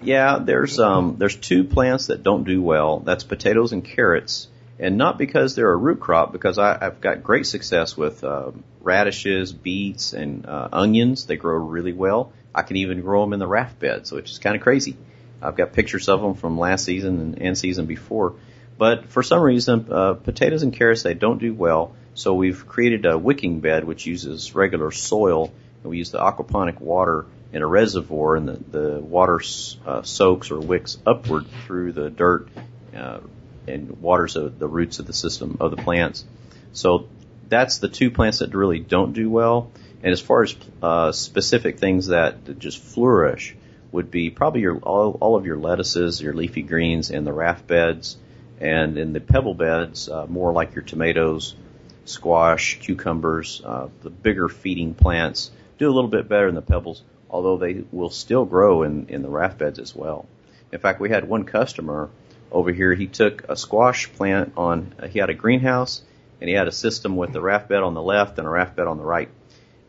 Yeah, there's um there's two plants that don't do well. That's potatoes and carrots, and not because they're a root crop. Because I, I've got great success with um, radishes, beets, and uh, onions. They grow really well. I can even grow them in the raft bed, so it's just kind of crazy. I've got pictures of them from last season and, and season before. But for some reason, uh, potatoes and carrots they don't do well. So we've created a wicking bed which uses regular soil, and we use the aquaponic water in a reservoir, and the, the water uh, soaks or wicks upward through the dirt uh, and waters the, the roots of the system of the plants. So that's the two plants that really don't do well. And as far as uh, specific things that just flourish, would be probably your all, all of your lettuces, your leafy greens, and the raft beds. And in the pebble beds, uh, more like your tomatoes, squash, cucumbers, uh, the bigger feeding plants do a little bit better in the pebbles, although they will still grow in, in the raft beds as well. In fact, we had one customer over here. He took a squash plant on, uh, he had a greenhouse and he had a system with the raft bed on the left and a raft bed on the right.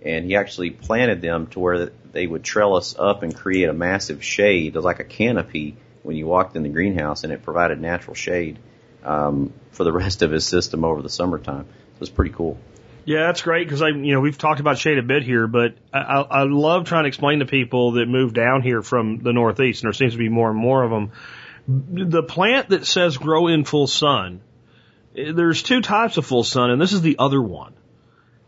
And he actually planted them to where they would trellis up and create a massive shade, like a canopy when you walked in the greenhouse and it provided natural shade, um, for the rest of his system over the summertime. So it's pretty cool. Yeah, that's great because I, you know, we've talked about shade a bit here, but I, I, love trying to explain to people that move down here from the Northeast, and there seems to be more and more of them. The plant that says grow in full sun, there's two types of full sun, and this is the other one.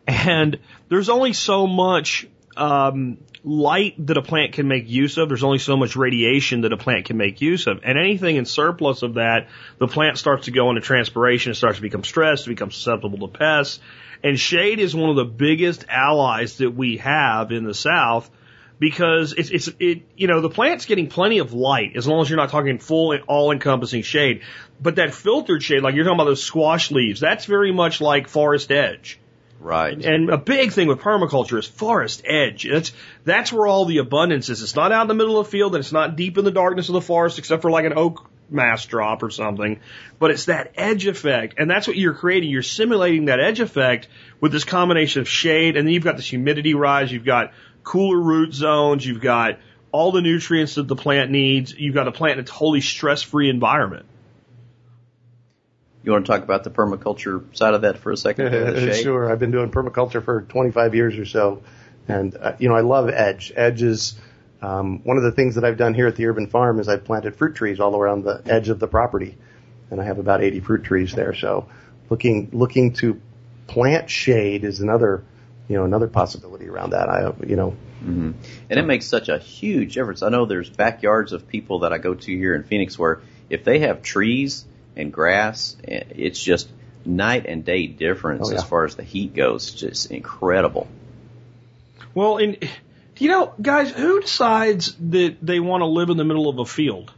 And there's only so much um, light that a plant can make use of. There's only so much radiation that a plant can make use of. And anything in surplus of that, the plant starts to go into transpiration, it starts to become stressed, it becomes susceptible to pests. And shade is one of the biggest allies that we have in the South because it's, it's, it, you know, the plant's getting plenty of light as long as you're not talking full all encompassing shade. But that filtered shade, like you're talking about those squash leaves, that's very much like forest edge. Right. And a big thing with permaculture is forest edge. That's that's where all the abundance is. It's not out in the middle of the field and it's not deep in the darkness of the forest except for like an oak mass drop or something. But it's that edge effect. And that's what you're creating. You're simulating that edge effect with this combination of shade and then you've got this humidity rise, you've got cooler root zones, you've got all the nutrients that the plant needs, you've got a plant in a totally stress free environment. You want to talk about the permaculture side of that for a second? sure. I've been doing permaculture for 25 years or so. And, uh, you know, I love edge. Edge is, um, one of the things that I've done here at the urban farm is I've planted fruit trees all around the edge of the property. And I have about 80 fruit trees there. So looking, looking to plant shade is another, you know, another possibility around that. I, you know, mm-hmm. and it makes such a huge difference. I know there's backyards of people that I go to here in Phoenix where if they have trees, and grass. It's just night and day difference oh, yeah. as far as the heat goes. It's Just incredible. Well, and you know, guys, who decides that they want to live in the middle of a field?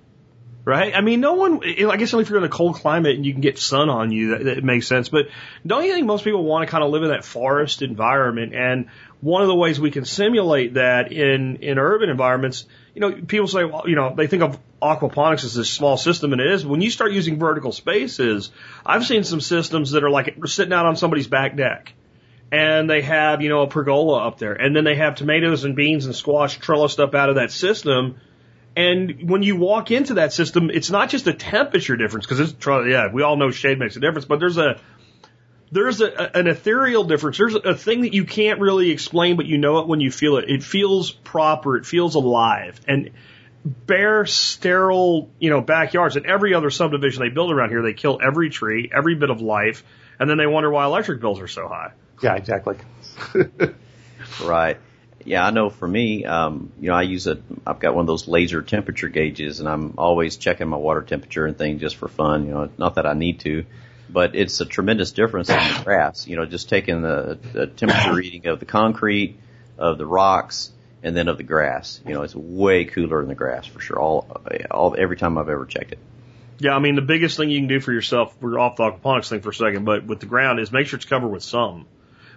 Right? I mean, no one, I guess only if you're in a cold climate and you can get sun on you, that, that makes sense. But don't you think most people want to kind of live in that forest environment? And one of the ways we can simulate that in, in urban environments, you know, people say, well, you know, they think of aquaponics as this small system, and it is. When you start using vertical spaces, I've seen some systems that are like sitting out on somebody's back deck. And they have, you know, a pergola up there. And then they have tomatoes and beans and squash trellised up out of that system. And when you walk into that system, it's not just a temperature difference, because it's, yeah, we all know shade makes a difference, but there's a, there's a, an ethereal difference. There's a thing that you can't really explain, but you know it when you feel it. It feels proper. It feels alive. And bare, sterile, you know, backyards. And every other subdivision they build around here, they kill every tree, every bit of life, and then they wonder why electric bills are so high. Yeah, exactly. right. Yeah, I know for me, um, you know, I use a, I've got one of those laser temperature gauges and I'm always checking my water temperature and things just for fun, you know, not that I need to but it's a tremendous difference in the grass. You know, just taking the, the temperature reading of the concrete, of the rocks, and then of the grass. You know, it's way cooler in the grass for sure. All, all every time I've ever checked it. Yeah, I mean the biggest thing you can do for yourself, we're off the aquaponics thing for a second, but with the ground is make sure it's covered with some.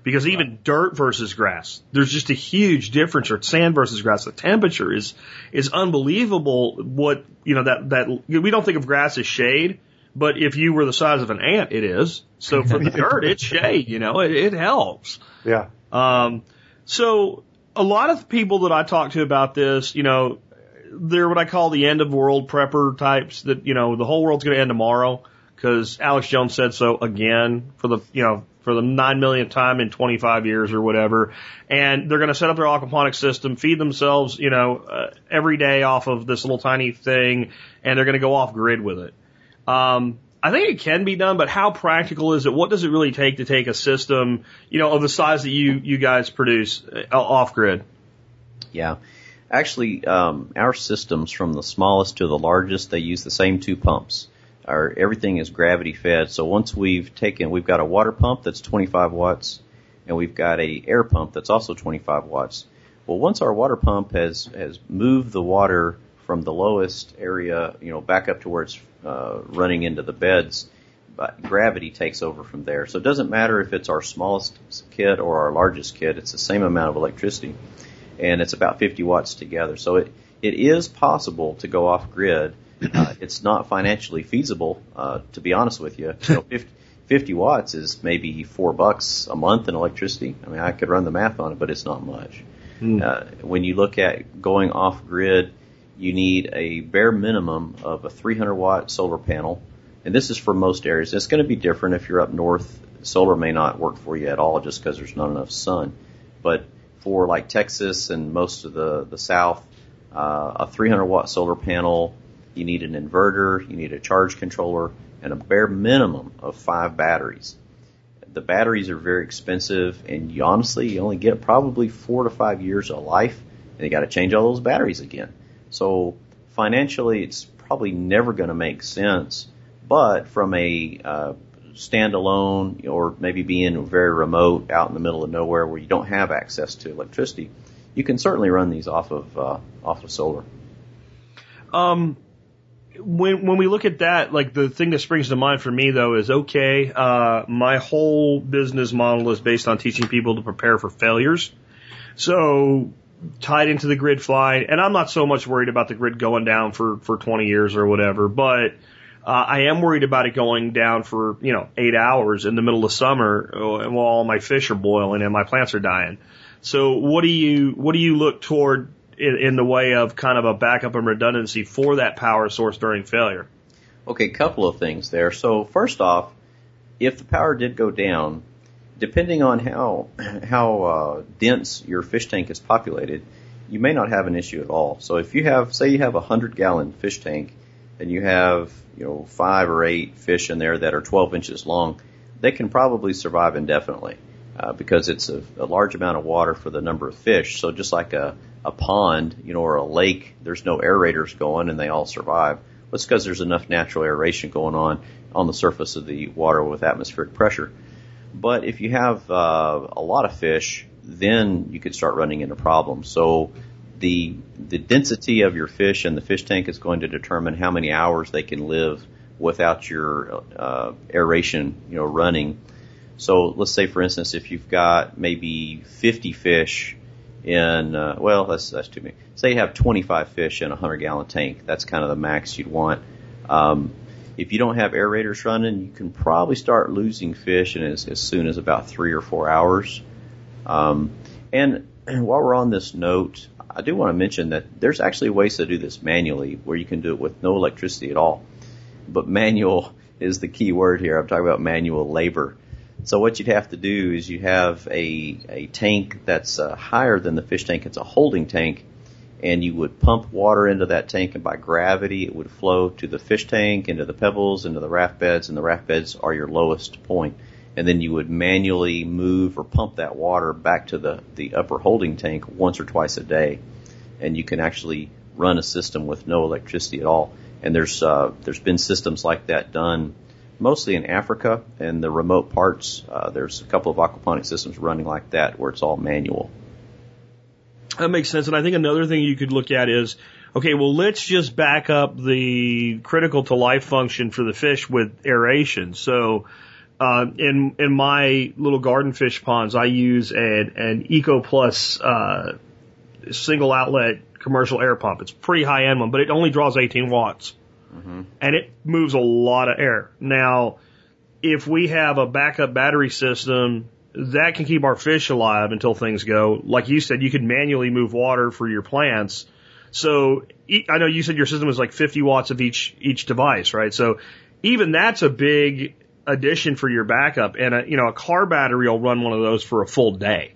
Because even right. dirt versus grass, there's just a huge difference, or sand versus grass. The temperature is is unbelievable. What you know that that we don't think of grass as shade, but if you were the size of an ant, it is. So for the dirt, it's shade, you know, it, it helps. Yeah. Um, so a lot of people that I talk to about this, you know, they're what I call the end of world prepper types that, you know, the whole world's going to end tomorrow because Alex Jones said so again for the, you know, for the nine millionth time in 25 years or whatever. And they're going to set up their aquaponics system, feed themselves, you know, uh, every day off of this little tiny thing, and they're going to go off grid with it. Um, I think it can be done, but how practical is it? What does it really take to take a system, you know, of the size that you you guys produce uh, off grid? Yeah, actually, um, our systems from the smallest to the largest, they use the same two pumps. Our everything is gravity fed. So once we've taken, we've got a water pump that's 25 watts, and we've got a air pump that's also 25 watts. Well, once our water pump has has moved the water from the lowest area, you know, back up to where it's uh, running into the beds. But gravity takes over from there. So it doesn't matter if it's our smallest kit or our largest kit. It's the same amount of electricity, and it's about 50 watts together. So it it is possible to go off grid. Uh, it's not financially feasible, uh, to be honest with you. you know, 50, 50 watts is maybe four bucks a month in electricity. I mean, I could run the math on it, but it's not much. Hmm. Uh, when you look at going off grid, you need a bare minimum of a 300 watt solar panel, and this is for most areas. It's going to be different if you're up north. Solar may not work for you at all just because there's not enough sun. But for like Texas and most of the the South, uh, a 300 watt solar panel, you need an inverter, you need a charge controller, and a bare minimum of five batteries. The batteries are very expensive, and you honestly you only get probably four to five years of life, and you got to change all those batteries again. So financially, it's probably never going to make sense. But from a uh, standalone, or maybe being very remote, out in the middle of nowhere where you don't have access to electricity, you can certainly run these off of uh, off of solar. Um, when when we look at that, like the thing that springs to mind for me though is okay. Uh, my whole business model is based on teaching people to prepare for failures. So tied into the grid fine, and I'm not so much worried about the grid going down for for 20 years or whatever, but uh, I am worried about it going down for you know eight hours in the middle of summer uh, while all my fish are boiling and my plants are dying. So what do you what do you look toward in, in the way of kind of a backup and redundancy for that power source during failure? Okay, couple of things there. So first off, if the power did go down, depending on how how uh, dense your fish tank is populated, you may not have an issue at all. So if you have, say, you have a hundred gallon fish tank, and you have you know five or eight fish in there that are 12 inches long, they can probably survive indefinitely uh, because it's a, a large amount of water for the number of fish. So just like a a pond, you know, or a lake, there's no aerators going and they all survive. Well, it's because there's enough natural aeration going on on the surface of the water with atmospheric pressure. But if you have uh, a lot of fish, then you could start running into problems. So the the density of your fish in the fish tank is going to determine how many hours they can live without your uh, aeration, you know, running. So let's say, for instance, if you've got maybe 50 fish in, uh, well, that's that's too many. Say you have 25 fish in a 100 gallon tank. That's kind of the max you'd want. Um, if you don't have aerators running, you can probably start losing fish in as, as soon as about three or four hours. Um, and while we're on this note, I do want to mention that there's actually ways to do this manually where you can do it with no electricity at all. But manual is the key word here. I'm talking about manual labor. So what you'd have to do is you have a, a tank that's uh, higher than the fish tank. It's a holding tank and you would pump water into that tank and by gravity it would flow to the fish tank, into the pebbles, into the raft beds, and the raft beds are your lowest point. And then you would manually move or pump that water back to the, the upper holding tank once or twice a day. And you can actually run a system with no electricity at all. And there's, uh, there's been systems like that done mostly in Africa and the remote parts. Uh, there's a couple of aquaponic systems running like that where it's all manual. That makes sense. And I think another thing you could look at is, okay, well, let's just back up the critical to life function for the fish with aeration. So, uh, in, in my little garden fish ponds, I use an, an Eco Plus, uh, single outlet commercial air pump. It's a pretty high end one, but it only draws 18 watts. And it moves a lot of air. Now, if we have a backup battery system that can keep our fish alive until things go. Like you said, you could manually move water for your plants. So I know you said your system was like 50 watts of each each device, right? So even that's a big addition for your backup. And a, you know, a car battery will run one of those for a full day.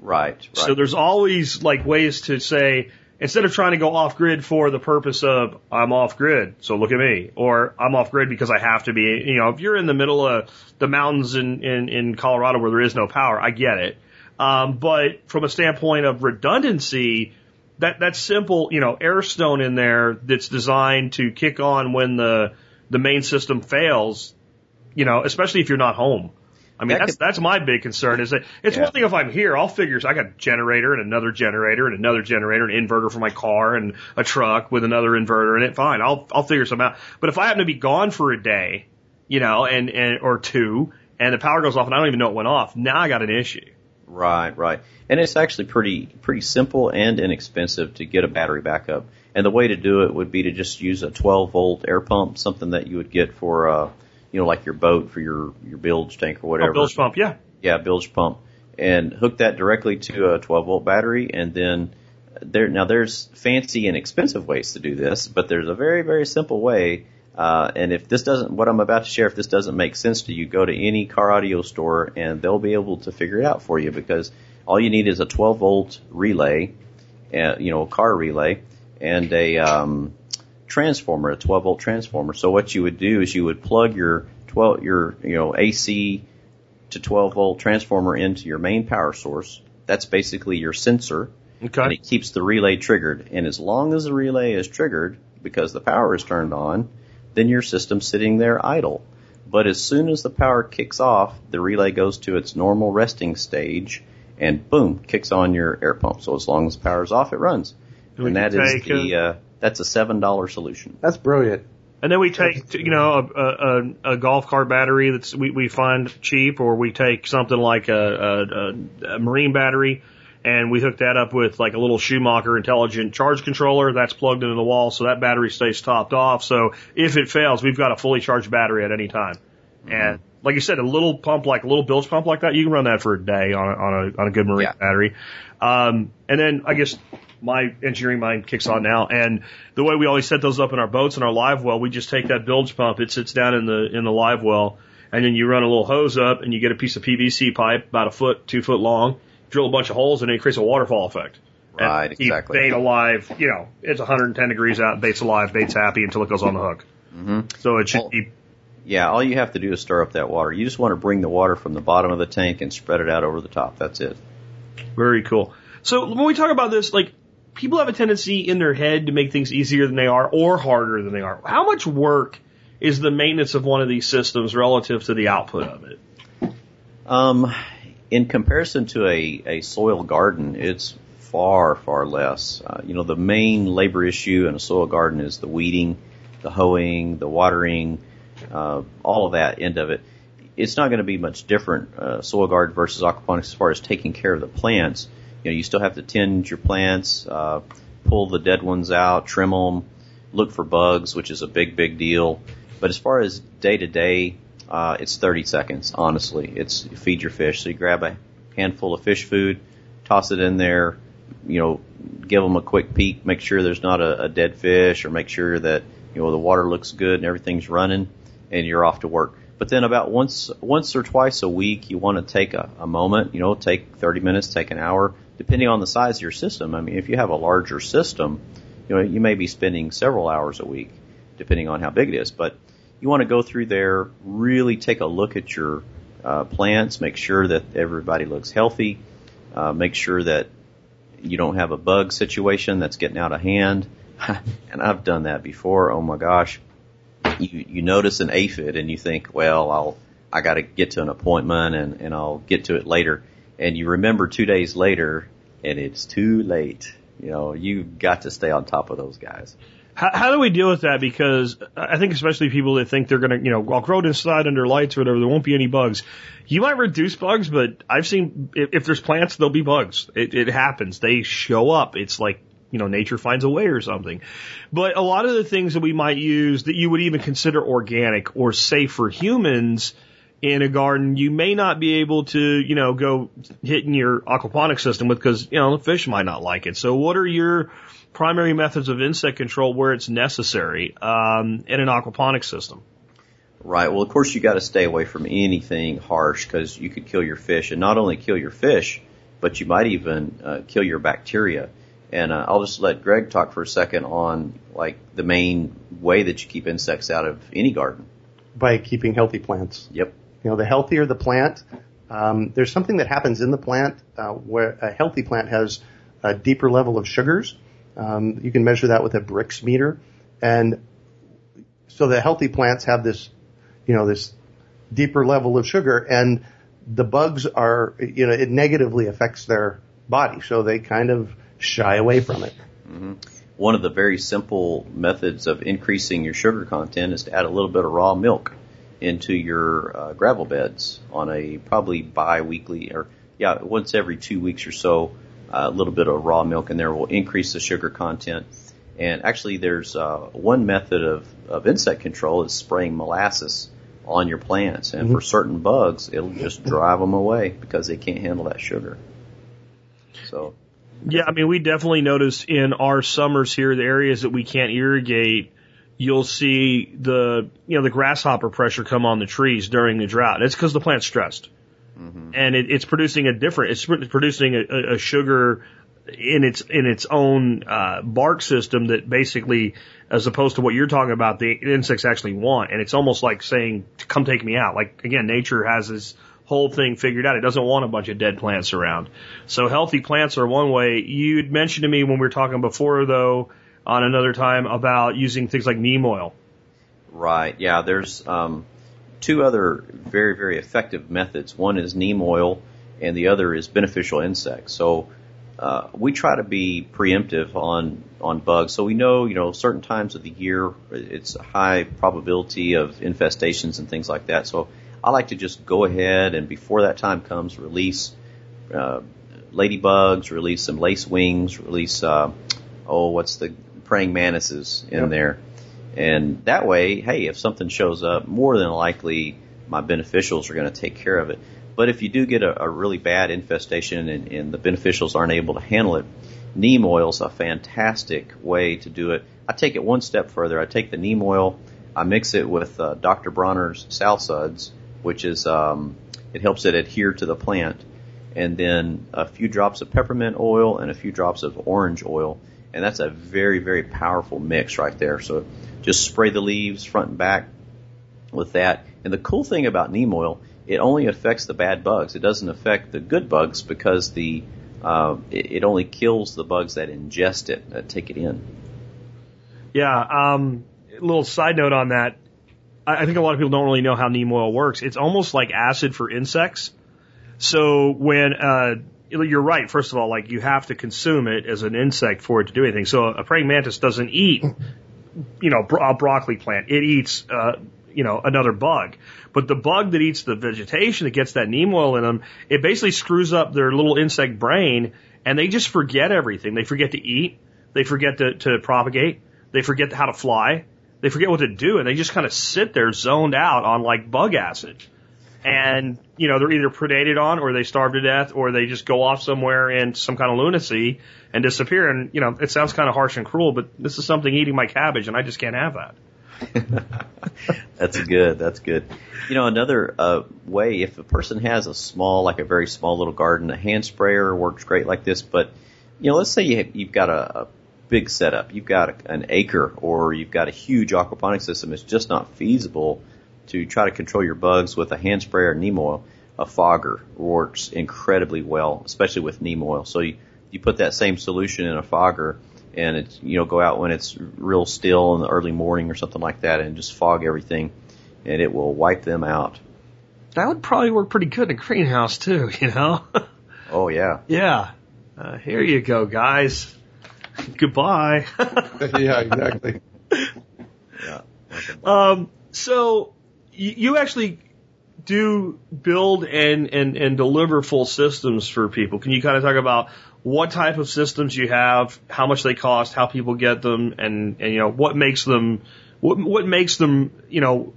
Right, right. So there's always like ways to say instead of trying to go off grid for the purpose of I'm off grid, so look at me, or I'm off grid because I have to be. You know, if you're in the middle of the mountains in in, in Colorado where there is no power, I get it. Um, but from a standpoint of redundancy, that that simple, you know, air stone in there that's designed to kick on when the the main system fails, you know, especially if you're not home. I mean, That that's could- that's my big concern. Is that it's Yeah. one thing if I'm here, I'll figure I got a generator and another generator and another generator, an inverter for my car and a truck with another inverter in it. Fine, I'll I'll figure some out. But if I happen to be gone for a day, you know, and and or two, and the power goes off and I don't even know it went off, now I got an issue. Right, right. And it's actually pretty pretty simple and inexpensive to get a battery backup. And the way to do it would be to just use a 12 volt air pump, something that you would get for uh, you know, like your boat for your your bilge tank or whatever. Oh, bilge pump, yeah. Yeah, bilge pump, and hook that directly to a 12 volt battery, and then there now there's fancy and expensive ways to do this, but there's a very very simple way. Uh, and if this doesn't, what I'm about to share, if this doesn't make sense to you, go to any car audio store and they'll be able to figure it out for you because all you need is a 12 volt relay, uh, you know, a car relay, and a um, transformer, a 12 volt transformer. So what you would do is you would plug your 12 your you know AC to 12 volt transformer into your main power source. That's basically your sensor, and Okay. it keeps the relay triggered. And as long as the relay is triggered, because the power is turned on, then your system's sitting there idle. But as soon as the power kicks off, the relay goes to its normal resting stage, and boom, kicks on your air pump. So as long as the power's off, it runs. We And that is the uh, that's a seven dollar solution. That's brilliant. And then we take, you know, a, a, a golf cart battery that's we, we find cheap, or we take something like a, a, a marine battery, and we hook that up with like a little Schumacher intelligent charge controller that's plugged into the wall, so that battery stays topped off. So if it fails, we've got a fully charged battery at any time. And like you said, a little pump like a little bilge pump like that, you can run that for a day on a, on a on a good marine Yeah. battery. Um, and then I guess my engineering mind kicks on now. And the way we always set those up in our boats and our live well, we just take that bilge pump. It sits down in the in the live well, and then you run a little hose up, and you get a piece of PVC pipe about a foot, two foot long, drill a bunch of holes, and it creates a waterfall effect. Right, keep exactly. Bait alive. You know, it's 110 degrees out. Bait's alive. Bait's happy until it goes on the hook. Mm-hmm. So it should Well- be Yeah, all you have to do is stir up that water. You just want to bring the water from the bottom of the tank and spread it out over the top. That's it. Very cool. So when we talk about this, like people have a tendency in their head to make things easier than they are or harder than they are. How much work is the maintenance of one of these systems relative to the output of it? Um, in comparison to a, a soil garden, it's far, far less. Uh, you know, the main labor issue in a soil garden is the weeding, the hoeing, the watering, uh, all of that end of it. It's not going to be much different, uh, soil garden versus aquaponics as far as taking care of the plants. You know, you still have to tend your plants, uh, pull the dead ones out, trim them, look for bugs, which is a big, big deal. But as far as day to day, uh, it's 30 seconds, honestly. It's feed your fish. So you grab a handful of fish food, toss it in there, you know, give them a quick peek, make sure there's not a, a dead fish or make sure that, you know, the water looks good and everything's running and you're off to work. But then about once, once or twice a week, you want to take a, a moment, you know, take 30 minutes, take an hour, depending on the size of your system. I mean, if you have a larger system, you know, you may be spending several hours a week, depending on how big it is. But you want to go through there, really take a look at your uh, plants, make sure that everybody looks healthy, uh, make sure that you don't have a bug situation that's getting out of hand. and I've done that before. Oh my gosh. You, you notice an aphid and you think, well, I'll, I gotta get to an appointment and, and I'll get to it later. And you remember two days later and it's too late. You know, you've got to stay on top of those guys. How, how do we deal with that? Because I think especially people that think they're going to, you know, grow it inside under lights or whatever, there won't be any bugs. You might reduce bugs, but I've seen if, if there's plants, there'll be bugs. It, it happens. They show up. It's like, you know, nature finds a way or something. But a lot of the things that we might use that you would even consider organic or safe for humans in a garden, you may not be able to, you know, go hitting your aquaponic system with because, you know, the fish might not like it. So what are your primary methods of insect control where it's necessary um, in an aquaponic system? Right. Well, of course, you got to stay away from anything harsh because you could kill your fish, and not only kill your fish, but you might even uh, kill your bacteria. And uh, I'll just let Greg talk for a second on like the main way that you keep insects out of any garden. by keeping healthy plants. Yep. You know, the healthier the plant, um, there's something that happens in the plant uh, where a healthy plant has a deeper level of sugars. Um, you can measure that with a Brix meter, and so the healthy plants have this, you know, this deeper level of sugar, and the bugs are, you know, it negatively affects their body, so they kind of shy away from it. One of the very simple methods of increasing your sugar content is to add a little bit of raw milk into your uh, gravel beds on a probably bi-weekly or yeah, once every two weeks or so. Uh, a little bit of raw milk in there will increase the sugar content. And actually, there's uh, one method of, of insect control is spraying molasses on your plants, and for certain bugs, it'll just drive them away because they can't handle that sugar. So Yeah, I mean, we definitely notice in our summers here, the areas that we can't irrigate, you'll see the, you know, the grasshopper pressure come on the trees during the drought. It's because the plant's stressed. And it, it's producing a different, it's producing a, a- a sugar in its, in its own, uh, bark system that basically, as opposed to what you're talking about, the insects actually want. And it's almost like saying, come take me out. Like, again, nature has this whole thing figured out. It doesn't want a bunch of dead plants around. So healthy plants are one way. You'd mentioned to me when we were talking before, though, on another time about using things like neem oil. Right. Yeah. There's um, two other very very effective methods. One is neem oil, and the other is beneficial insects. So uh, we try to be preemptive on on bugs. So we know you know certain times of the year it's a high probability of infestations and things like that. So I like to just go ahead and before that time comes, release uh, ladybugs, release some lace wings, release uh, oh what's the praying mantises in Yep. there. And that way, hey, if something shows up, more than likely my beneficials are going to take care of it. But if you do get a, a really bad infestation and, and the beneficials aren't able to handle it, neem oil is a fantastic way to do it. I take it one step further. I take the neem oil, I mix it with uh, Dr. Bronner's Sal Suds, which is um, it helps it adhere to the plant, and then a few drops of peppermint oil and a few drops of orange oil, and that's a very very powerful mix right there. So just spray the leaves front and back with that. And the cool thing about neem oil, it only affects the bad bugs. It doesn't affect the good bugs because the uh, it, only kills the bugs that ingest it, that take it in. Yeah. Um, a little side note on that. I, I think a lot of people don't really know how neem oil works. It's almost like acid for insects. So when, uh, you're right. First of all, like you have to consume it as an insect for it to do anything. So a praying mantis doesn't eat, you know, a broccoli plant. It eats, uh, you know, another bug. But the bug that eats the vegetation that gets that neem oil in them, it basically screws up their little insect brain and they just forget everything. They forget to eat. They forget to, to propagate. They forget how to fly. They forget what to do and they just kind of sit there zoned out on like bug acid. And, you know, they're either predated on or they starve to death or they just go off somewhere in some kind of lunacy and disappear. And, you know, it sounds kind of harsh and cruel, but this is something eating my cabbage and I just can't have that. That's good. That's good. You know, another uh, way, if a person has a small, like a very small little garden, a hand sprayer works great like this. But you know, let's say you have, you've got a, a big setup, you've got a, an acre, or you've got a huge aquaponic system. It's just not feasible to try to control your bugs with a hand sprayer or neem oil. A fogger works incredibly well, especially with neem oil. So you, you put that same solution in a fogger and it's you know go out when it's real still in the early morning or something like that and just fog everything and it will wipe them out. That would probably work pretty good in a greenhouse too, you know? Oh yeah. yeah. Uh, here you go, guys. Goodbye. yeah, exactly. Um, so you, actually do build and, and, and deliver full systems for people. Can you kind of talk about what type of systems you have, how much they cost, how people get them, and, and you know what makes them what what makes them you know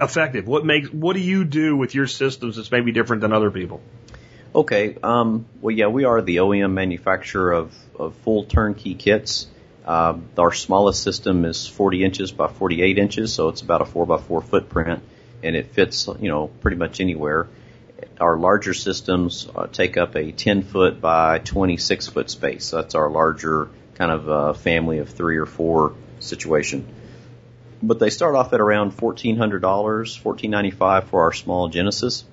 effective? What makes what do you do with your systems that's maybe different than other people? Okay. Um, well, yeah, we are the OEM manufacturer of, of full turnkey kits. Uh, our smallest system is 40 inches by 48 inches, so it's about a 4 by 4 footprint, and it fits, you know, pretty much anywhere. Our larger systems uh, take up a 10 foot by 26 foot space. That's our larger kind of uh, family of three or four situation. But they start off at around $1,400, 1,495 for our small Genesis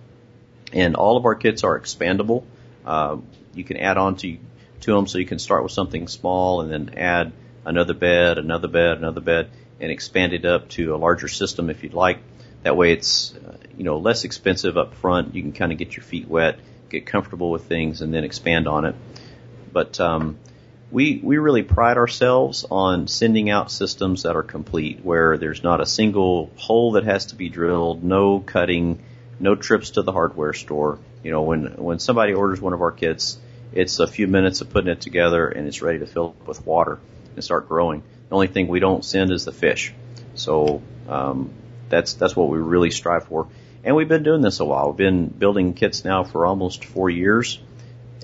and all of our kits are expandable. Uh, you can add on to to them, so you can start with something small and then add another bed, another bed, another bed, and expand it up to a larger system if you'd like. That way, it's uh, you know, less expensive up front. You can kind of get your feet wet, get comfortable with things, and then expand on it. But um, we we really pride ourselves on sending out systems that are complete, where there's not a single hole that has to be drilled, no cutting, no trips to the hardware store. You know, when when somebody orders one of our kits, it's a few minutes of putting it together and it's ready to fill up with water and start growing. The only thing we don't send is the fish. So um, that's that's what we really strive for. And we've been doing this a while. We've been building kits now for almost four years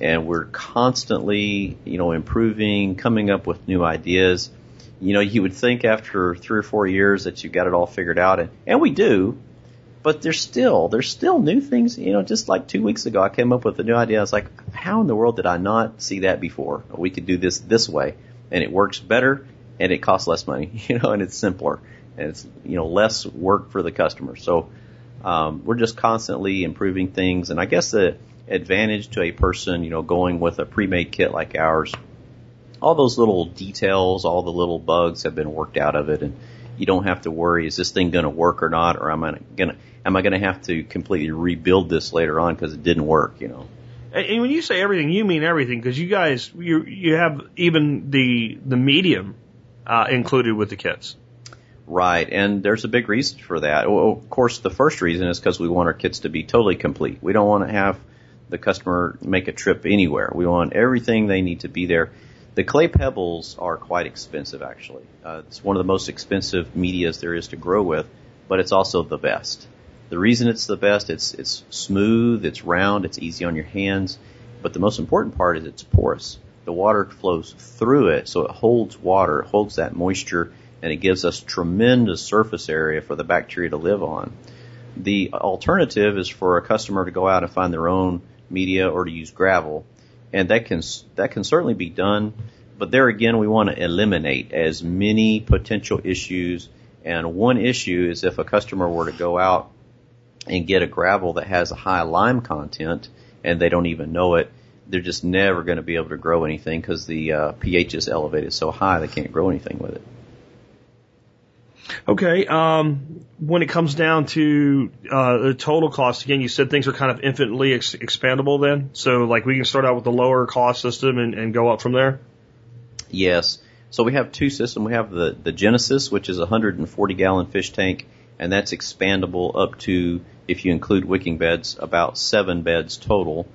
and we're constantly, you know, improving, coming up with new ideas. You know, you would think after three or four years that you've got it all figured out, and, and we do, but there's still, there's still new things, you know, just like two weeks ago I came up with a new idea. I was like, how in the world did I not see that before? We could do this this way, and it works better, and it costs less money, you know, and it's simpler, and it's, you know, less work for the customer. So, um, we're just constantly improving things, and I guess the, advantage to a person, you know, going with a pre-made kit like ours. All those little details, all the little bugs have been worked out of it and you don't have to worry, is this thing going to work or not, or am I going to, am I going to have to completely rebuild this later on because it didn't work, you know? And when you say everything, you mean everything because you guys, you, you have even the, the medium, uh, included with the kits. Right, and there's a big reason for that. Well, of course, the first reason is because we want our kits to be totally complete. We don't want to have the customer make a trip anywhere. We want everything they need to be there. The clay pebbles are quite expensive, actually. Uh, it's one of the most expensive medias there is to grow with, but it's also the best. The reason it's the best, it's it's smooth, it's round, it's easy on your hands, but the most important part is it's porous. The water flows through it, so it holds water, it holds that moisture, and it gives us tremendous surface area for the bacteria to live on. The alternative is for a customer to go out and find their own media or to use gravel. And that can, that can certainly be done. But there again, we want to eliminate as many potential issues. And one issue is if a customer were to go out and get a gravel that has a high lime content and they don't even know it, they're just never going to be able to grow anything because the uh, pH is elevated so high they can't grow anything with it. Okay. Um, when it comes down to uh, the total cost, again, you said things are kind of infinitely ex- expandable. Then, so like we can start out with the lower cost system and, and go up from there. Yes. So we have two systems. We have the the Genesis, which is a 140 gallon fish tank, and that's expandable up to, if you include wicking beds, about seven beds total.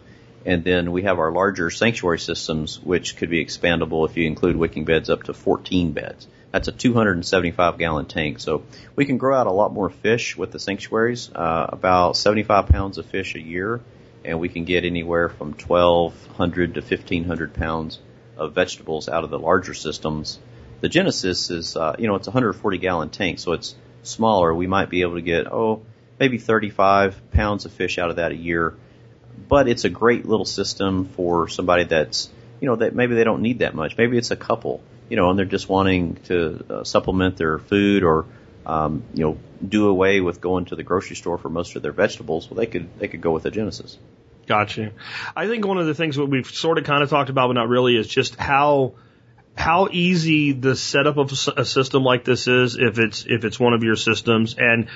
And then we have our larger sanctuary systems, which could be expandable if you include wicking beds up to 14 beds. That's a 275 gallon tank. So we can grow out a lot more fish with the sanctuaries, uh, about 75 pounds of fish a year, and we can get anywhere from 1,200 to 1,500 pounds of vegetables out of the larger systems. The Genesis is, uh, you know, it's a 140 gallon tank, so it's smaller. We might be able to get, oh, maybe 35 pounds of fish out of that a year. But it's a great little system for somebody that's, you know, that maybe they don't need that much. Maybe it's a couple you know, and they're just wanting to uh, supplement their food or, um, you know, do away with going to the grocery store for most of their vegetables, well, they could they could go with a Genesis. Gotcha. I think one of the things that we've sort of kind of talked about, but not really, is just how how easy the setup of a system like this is if it's if it's one of your systems and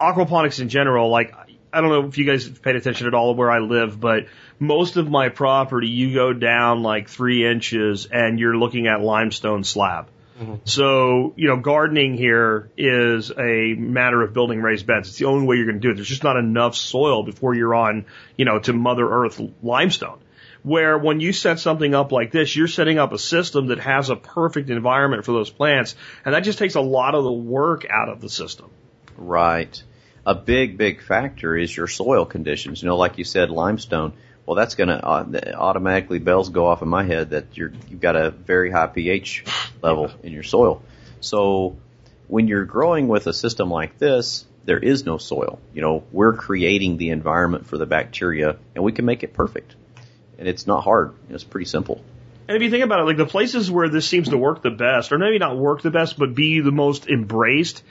aquaponics in general. Like I don't know if you guys have paid attention at all where I live, but most of my property, you go down like three inches and you're looking at limestone slab. Mm-hmm. So, you know, gardening here is a matter of building raised beds. It's the only way you're going to do it. There's just not enough soil before you're on, you know, to Mother Earth limestone. Where when you set something up like this, you're setting up a system that has a perfect environment for those plants, and that just takes a lot of the work out of the system. Right. A big, big factor is your soil conditions. You know, like you said, limestone well, that's going to uh, automatically bells go off in my head that you're you've got a very high pH level in your soil. So when you're growing with a system like this, there is no soil. You know, we're creating the environment for the bacteria, and we can make it perfect. And it's not hard. It's pretty simple. And if you think about it, like the places where this seems to work the best, or maybe not work the best, but be the most embraced,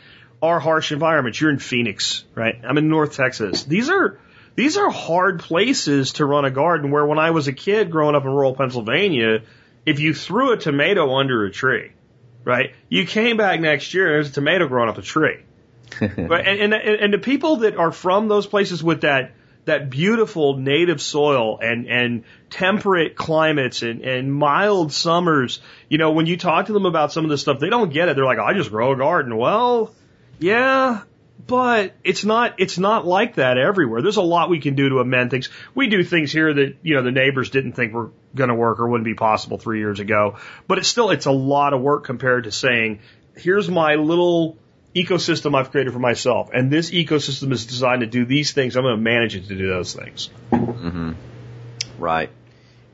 are harsh environments. You're in Phoenix, right? I'm in North Texas. These are these are hard places to run a garden where when I was a kid growing up in rural Pennsylvania, if you threw a tomato under a tree, right, you came back next year and there's a tomato growing up a tree. right? And, and and the people that are from those places with that that beautiful native soil and and temperate climates and and mild summers, you know, when you talk to them about some of this stuff, they don't get it. They're like, I just grow a garden. Well, yeah, but it's not it's not like that everywhere. There's a lot we can do to amend things. We do things here that you know the neighbors didn't think were going to work or wouldn't be possible three years ago. But it's still it's a lot of work compared to saying, here's my little ecosystem I've created for myself, and this ecosystem is designed to do these things. I'm going to manage it to do those things. Mm-hmm. Right,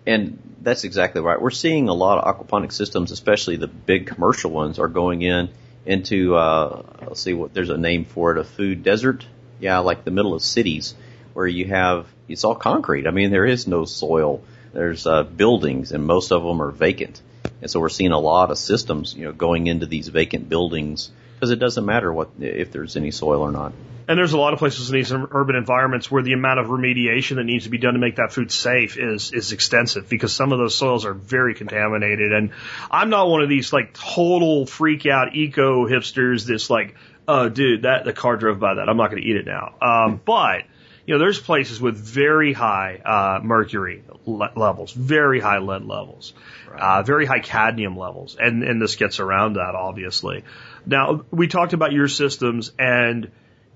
and that's exactly right. We're seeing a lot of aquaponic systems, especially the big commercial ones, are going in into uh, let's see what there's a name for it, a food desert. Yeah, like the middle of cities where you have it's all concrete. I mean, there is no soil. There's uh, buildings, and most of them are vacant. And so we're seeing a lot of systems, you know, going into these vacant buildings because it doesn't matter what if there's any soil or not. And there's a lot of places in these urban environments where the amount of remediation that needs to be done to make that food safe is is extensive because some of those soils are very contaminated. And I'm not one of these like total freak out eco hipsters that's like, oh dude, that the car drove by that. I'm not going to eat it now. Um, but you know, there's places with very high uh, mercury le- levels, very high lead levels, uh, very high cadmium levels, and and this gets around that obviously. Now we talked about your systems and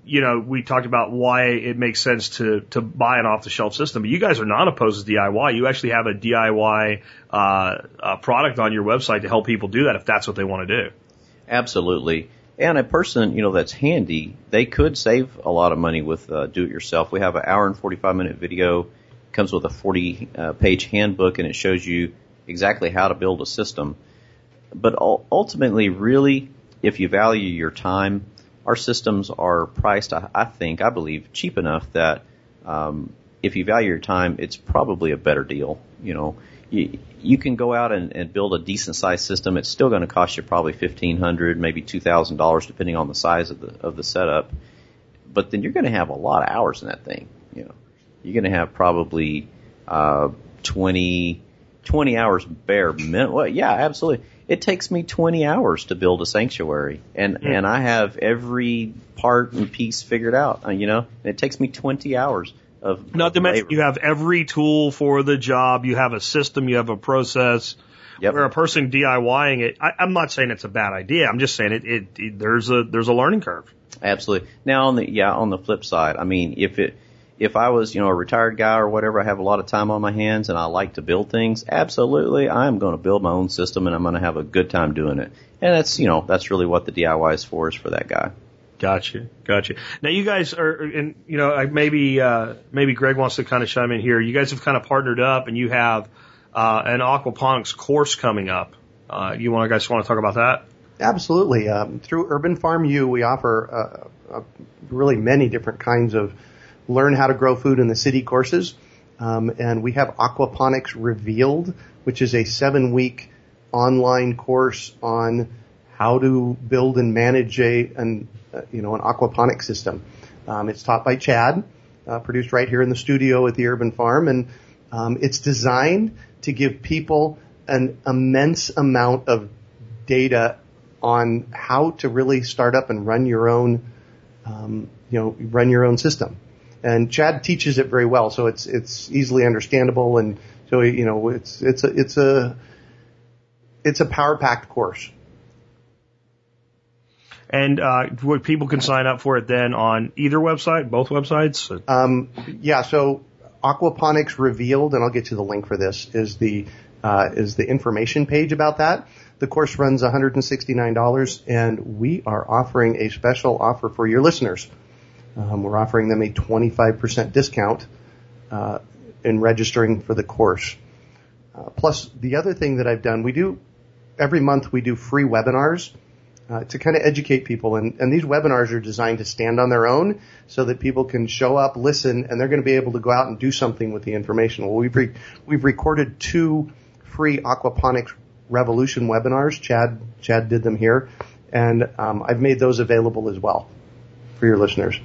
you know, we talked about why it makes sense to to buy an off the shelf system, but you guys are not opposed to DIY. You actually have a DIY uh, uh, product on your website to help people do that if that's what they want to do. Absolutely. And a person, you know, that's handy, they could save a lot of money with uh, do it yourself. We have an hour and 45 minute video, comes with a 40 uh, page handbook, and it shows you exactly how to build a system. But ultimately, really, if you value your time, our systems are priced, I think, I believe, cheap enough that um, if you value your time, it's probably a better deal. You know, you, you can go out and, and build a decent sized system. It's still going to cost you probably fifteen hundred, maybe two thousand dollars, depending on the size of the of the setup. But then you're going to have a lot of hours in that thing. You know, you're going to have probably uh, 20, 20 hours bare minimum. Well, yeah, absolutely it takes me 20 hours to build a sanctuary and mm. and I have every part and piece figured out uh, you know? It takes me 20 hours of not to mention you have every tool for the job you have a system you have a process. Yep. where a person DIYing it I, I'm not saying it's a bad idea I'm just saying it, it, it there's a there's a learning curve. Absolutely. Now on the yeah on the flip side I mean if it if I was, you know, a retired guy or whatever, I have a lot of time on my hands and I like to build things, absolutely, I'm going to build my own system and I'm going to have a good time doing it. And that's, you know, that's really what the DIY is for, is for that guy. Gotcha, gotcha. Now you guys are, and you know, I maybe uh, maybe Greg wants to kind of chime in here. You guys have kind of partnered up, and you have uh, an aquaponics course coming up. Uh, you want to guys want to talk about that? Absolutely. Um, through Urban Farm U, we offer uh, uh, really many different kinds of learn how to grow food in the city courses. Um, and we have Aquaponics Revealed, which is a seven week online course on how to build and manage a, an, uh, you know, an aquaponic system. Um, it's taught by Chad, uh, produced right here in the studio at the Urban Farm, and um, it's designed to give people an immense amount of data on how to really start up and run your own, um, you know, run your own system. And Chad teaches it very well, so it's it's easily understandable, and so you know it's it's a it's a it's a power packed course. And uh, what people can sign up for it then on either website, both websites. Um, yeah, so Aquaponics Revealed, and I'll get you the link for this. Is the uh, is the information page about that. The course runs $169, and we are offering a special offer for your listeners. Um, we're offering them a 25% discount uh, in registering for the course. Uh, plus, the other thing that I've done, we do every month we do free webinars uh, to kind of educate people, and, and these webinars are designed to stand on their own so that people can show up, listen, and they're going to be able to go out and do something with the information. Well, we've re- we've recorded two free aquaponics revolution webinars. Chad Chad did them here, and um, I've made those available as well for your listeners.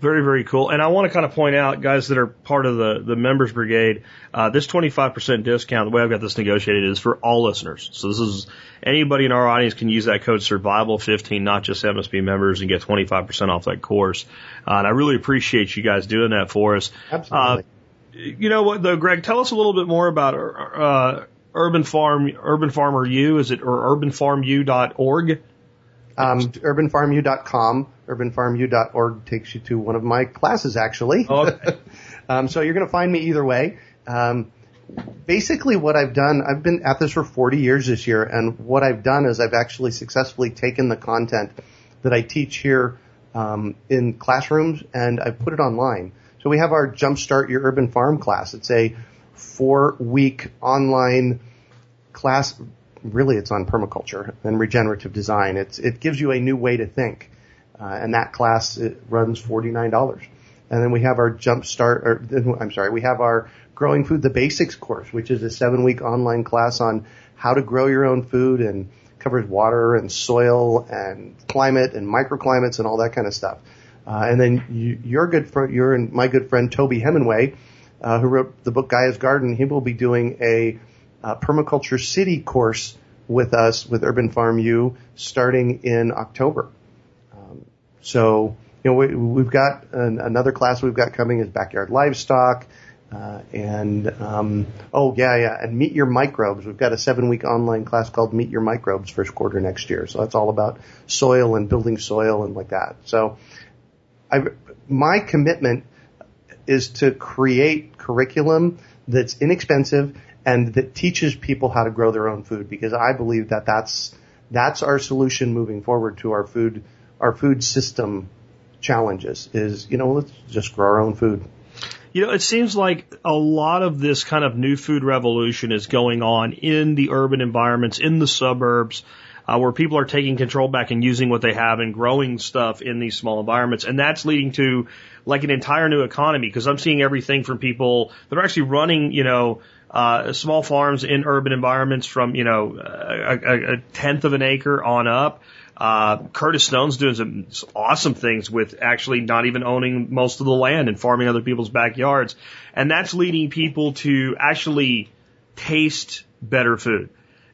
Very, very cool. And I want to kind of point out, guys that are part of the, the members brigade, uh, this 25% discount, the way I've got this negotiated is for all listeners. So this is anybody in our audience can use that code survival15, not just MSB members and get 25% off that course. Uh, and I really appreciate you guys doing that for us. Absolutely. Uh, you know what though, Greg, tell us a little bit more about, uh, Urban Farm, Urban Farmer U, is it, or urbanfarmu.org? Um, urbanfarmu.com, urbanfarmu.org takes you to one of my classes actually. Okay. um, so you're going to find me either way. Um, basically what I've done, I've been at this for 40 years this year, and what I've done is I've actually successfully taken the content that I teach here um, in classrooms and I've put it online. So we have our Jumpstart Your Urban Farm class. It's a four week online class really it's on permaculture and regenerative design. It's, it gives you a new way to think. Uh, and that class it runs $49. And then we have our jumpstart, or I'm sorry, we have our growing food, the basics course, which is a seven week online class on how to grow your own food and covers water and soil and climate and microclimates and all that kind of stuff. Uh, and then you, your good friend, your and my good friend Toby Hemenway, uh, who wrote the book Gaia's Garden, he will be doing a uh, permaculture city course with us with Urban Farm U starting in October. So, you know, we, have got an, another class we've got coming is backyard livestock. Uh, and um, oh yeah, yeah, and meet your microbes. We've got a seven-week online class called Meet Your Microbes first quarter next year. So that's all about soil and building soil and like that. So, I, my commitment is to create curriculum that's inexpensive and that teaches people how to grow their own food because I believe that that's that's our solution moving forward to our food our food system challenges is you know let's just grow our own food. You know, it seems like a lot of this kind of new food revolution is going on in the urban environments, in the suburbs, uh, where people are taking control back and using what they have and growing stuff in these small environments. And that's leading to like an entire new economy because I'm seeing everything from people that are actually running, you know, uh, small farms in urban environments from, you know, a, a, a tenth of an acre on up. Uh, Curtis Stone's doing some awesome things with actually not even owning most of the land and farming other people's backyards. And that's leading people to actually taste better food.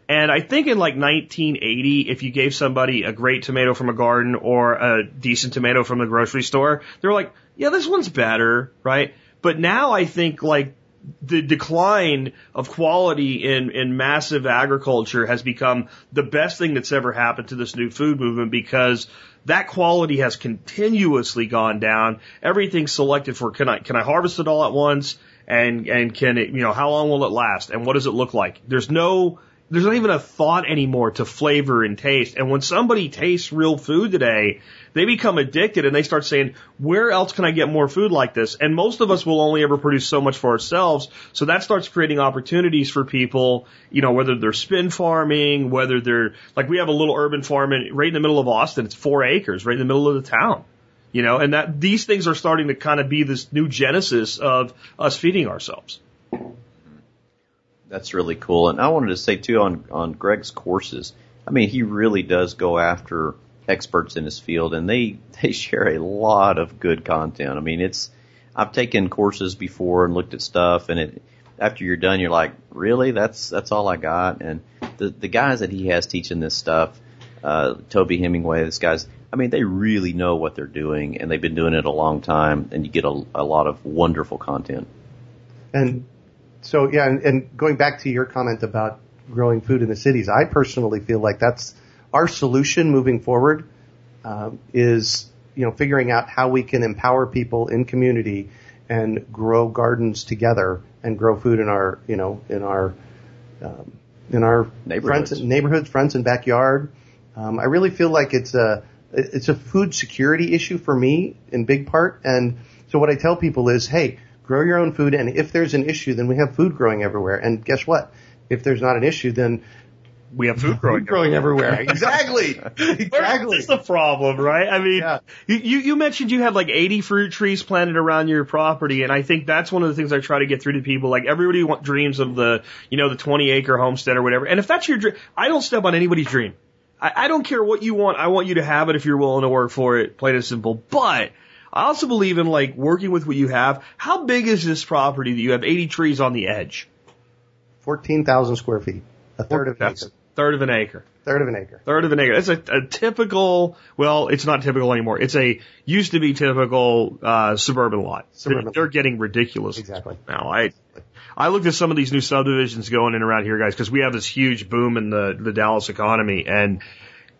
And I think in like 1980, if you gave somebody a great tomato from a garden or a decent tomato from the grocery store, they're like, yeah, this one's better, right? But now I think like the decline of quality in, in massive agriculture has become the best thing that's ever happened to this new food movement because that quality has continuously gone down. Everything's selected for can I can I harvest it all at once and and can it you know how long will it last and what does it look like? There's no there's not even a thought anymore to flavor and taste. And when somebody tastes real food today, they become addicted and they start saying, where else can I get more food like this? And most of us will only ever produce so much for ourselves. So that starts creating opportunities for people, you know, whether they're spin farming, whether they're, like we have a little urban farm in, right in the middle of Austin. It's four acres right in the middle of the town. You know, and that these things are starting to kind of be this new genesis of us feeding ourselves. That's really cool. And I wanted to say too on on Greg's courses. I mean, he really does go after experts in his field, and they they share a lot of good content. I mean, it's I've taken courses before and looked at stuff, and it after you're done, you're like, really? That's that's all I got. And the the guys that he has teaching this stuff, uh, Toby Hemenway, this guys, I mean, they really know what they're doing, and they've been doing it a long time, and you get a, a lot of wonderful content. And so yeah, and, and going back to your comment about growing food in the cities, I personally feel like that's our solution moving forward uh, is you know figuring out how we can empower people in community and grow gardens together and grow food in our you know in our um, in our neighborhoods. friends neighborhoods friends and backyard. Um, I really feel like it's a it's a food security issue for me in big part. And so what I tell people is, hey, grow your own food. And if there's an issue, then we have food growing everywhere. And guess what? If there's not an issue, then we have food growing, food growing everywhere. exactly. exactly. That's the problem, right? I mean, Yeah. you, you mentioned you have like 80 fruit trees planted around your property. And I think that's one of the things I try to get through to people. Like everybody want, dreams of the, you know, the 20 acre homestead or whatever. And if that's your dream, I don't step on anybody's dream. I, I don't care what you want. I want you to have it if you're willing to work for it, plain and simple. But I also believe in like working with what you have. How big is this property that you have 80 trees on the edge? 14,000 square feet. A third of an That's acre. third of an acre. Third of an acre. Third of an acre. It's a, a typical, well, it's not typical anymore. It's a, used to be typical, uh, suburban lot. Suburban They're lot. getting ridiculous. Exactly. Now, I, I looked at some of these new subdivisions going in around here, guys, because we have this huge boom in the, the Dallas economy and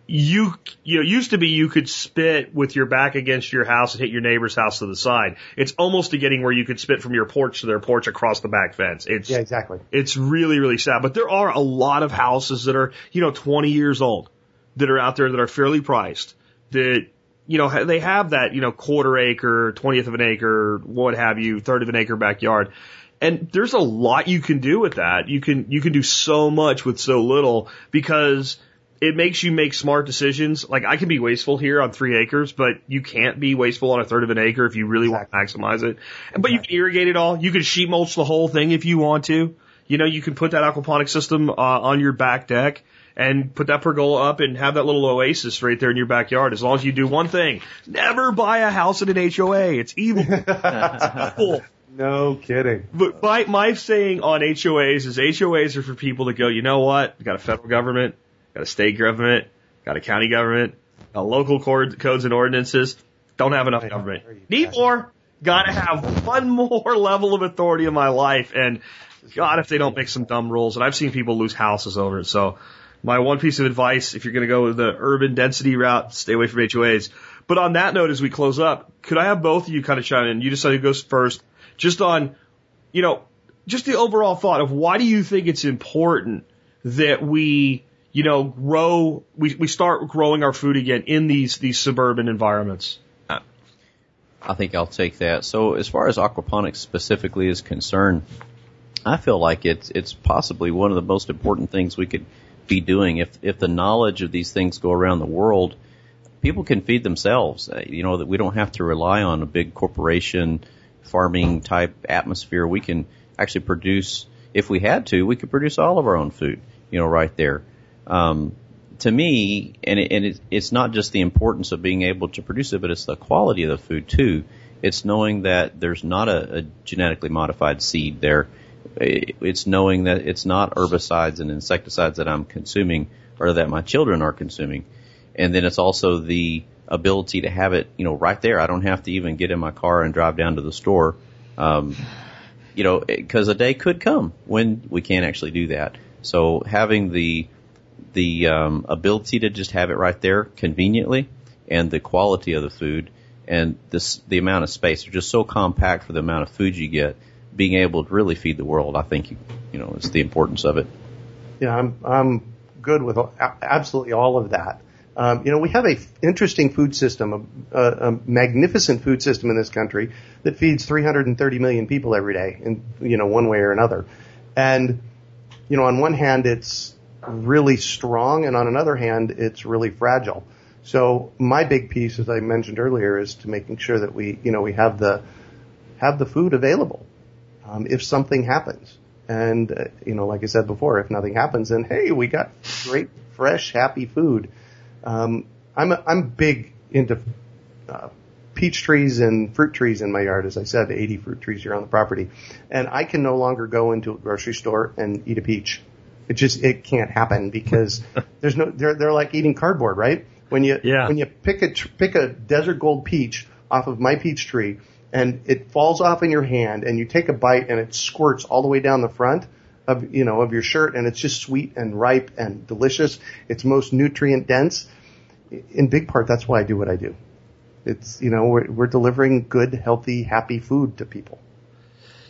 you, you know, used to be you could spit with your back against your house and hit your neighbor's house to the side. It's almost to getting where you could spit from your porch to their porch across the back fence. It's, Yeah, exactly. it's really, really sad. But there are a lot of houses that are, you know, 20 years old that are out there that are fairly priced that, you know, they have that, you know, quarter acre, 20th of an acre, what have you, third of an acre backyard. And there's a lot you can do with that. You can, you can do so much with so little because it makes you make smart decisions. Like I can be wasteful here on three acres, but you can't be wasteful on a third of an acre if you really want to maximize it. But you can irrigate it all. You can sheet mulch the whole thing if you want to. You know, you can put that aquaponic system uh, on your back deck and put that pergola up and have that little oasis right there in your backyard. As long as you do one thing: never buy a house at an HOA. It's evil. it's evil. No kidding. But my, my saying on HOAs is HOAs are for people that go, you know what? We got a federal government, got a state government, got a county government, got local cord, codes and ordinances. Don't have enough government. Need more. Got to have one more level of authority in my life. And God, if they don't make some dumb rules, and I've seen people lose houses over it. So my one piece of advice, if you're going to go the urban density route, stay away from HOAs. But on that note, as we close up, could I have both of you kind of chime in? You decide who goes first, just on, you know, just the overall thought of why do you think it's important that we, you know, grow, we, we start growing our food again in these, these suburban environments? I think I'll take that. So as far as aquaponics specifically is concerned, I feel like it's it's possibly one of the most important things we could be doing if if the knowledge of these things go around the world, people can feed themselves. Uh, You know that we don't have to rely on a big corporation farming type atmosphere. We can actually produce if we had to, we could produce all of our own food, you know, right there. Um, to me, and, it, and it, it's not just the importance of being able to produce it, but it's the quality of the food too. It's knowing that there's not a, a genetically modified seed there. It's knowing that it's not herbicides and insecticides that I'm consuming or that my children are consuming. And then it's also the ability to have it, you know, right there. I don't have to even get in my car and drive down to the store. Um, you know, because a day could come when we can't actually do that. So having the the um, ability to just have it right there conveniently, and the quality of the food, and this the amount of space, they're just so compact for the amount of food you get. Being able to really feed the world, I think, you, you know, is the importance of it. Yeah, I'm I'm good with absolutely all of that. Um, you know, we have a f- interesting food system, a, a, a magnificent food system in this country that feeds 330 million people every day, in you know one way or another. And you know, on one hand, it's really strong, and on another hand, it's really fragile. So my big piece, as I mentioned earlier, is to making sure that we, you know, we have the have the food available um, if something happens. And uh, you know, like I said before, if nothing happens, then hey, we got great, fresh, happy food. Um, I'm a, I'm big into uh, peach trees and fruit trees in my yard. As I said, 80 fruit trees here on the property, and I can no longer go into a grocery store and eat a peach. It just it can't happen because there's no they're they're like eating cardboard, right? When you Yeah. when you pick a pick a desert gold peach off of my peach tree and it falls off in your hand and you take a bite and it squirts all the way down the front of you know of your shirt and it's just sweet and ripe and delicious. It's most nutrient dense. In big part, that's why I do what I do. It's you know we're, we're delivering good, healthy, happy food to people.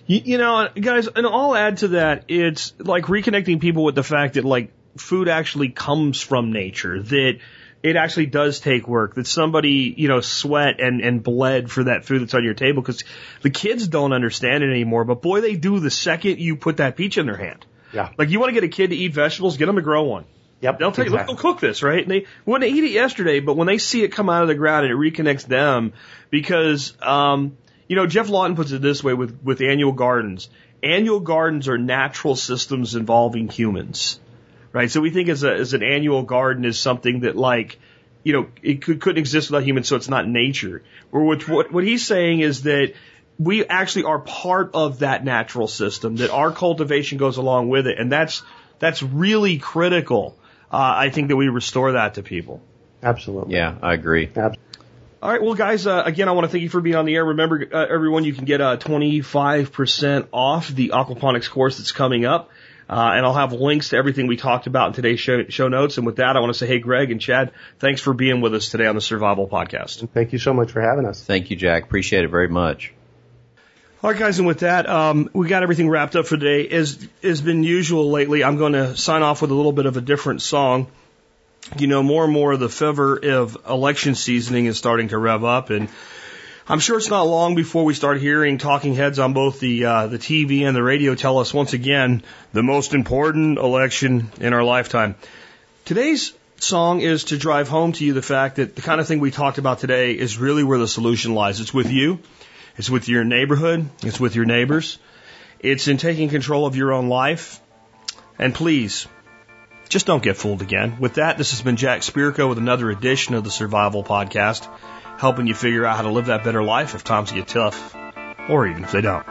You, you know, guys, and I'll add to that, it's like reconnecting people with the fact that like food actually comes from nature, that it actually does take work, that somebody, you know, sweat and, and bled for that food that's on your table because the kids don't understand it anymore, but boy, they do the second you put that peach in their hand. Yeah. Like you want to get a kid to eat vegetables, get them to grow one. Yep. They'll tell you, let's go cook this, right? And they wouldn't eat it yesterday, but when they see it come out of the ground and it reconnects them, because, um, you know, Geoff Lawton puts it this way with, with annual gardens. Annual gardens are natural systems involving humans, right? So we think as a, as an annual garden is something that like, you know, it could, couldn't exist without humans, so it's not nature. Or what, what, what he's saying is that we actually are part of that natural system, that our cultivation goes along with it. And that's, that's really critical. Uh, I think that we restore that to people. Absolutely. Yeah, I agree. Absolutely. All right, well, guys, uh, again, I want to thank you for being on the air. Remember, uh, everyone, you can get uh, 25% off the aquaponics course that's coming up. Uh, and I'll have links to everything we talked about in today's show, show notes. And with that, I want to say, hey, Greg and Chad, thanks for being with us today on the Survival Podcast. Thank you so much for having us. Thank you, Jack. Appreciate it very much. All right, guys, and with that, um, we got everything wrapped up for today. As has been usual lately, I'm going to sign off with a little bit of a different song. You know, more and more of the fever of election seasoning is starting to rev up, and I'm sure it's not long before we start hearing talking heads on both the uh, the TV and the radio tell us once again the most important election in our lifetime. Today's song is to drive home to you the fact that the kind of thing we talked about today is really where the solution lies. It's with you. It's with your neighborhood. It's with your neighbors. It's in taking control of your own life. And please, just don't get fooled again. With that, this has been Jack Spirko with another edition of the Survival Podcast, helping you figure out how to live that better life if times get tough, or even if they don't.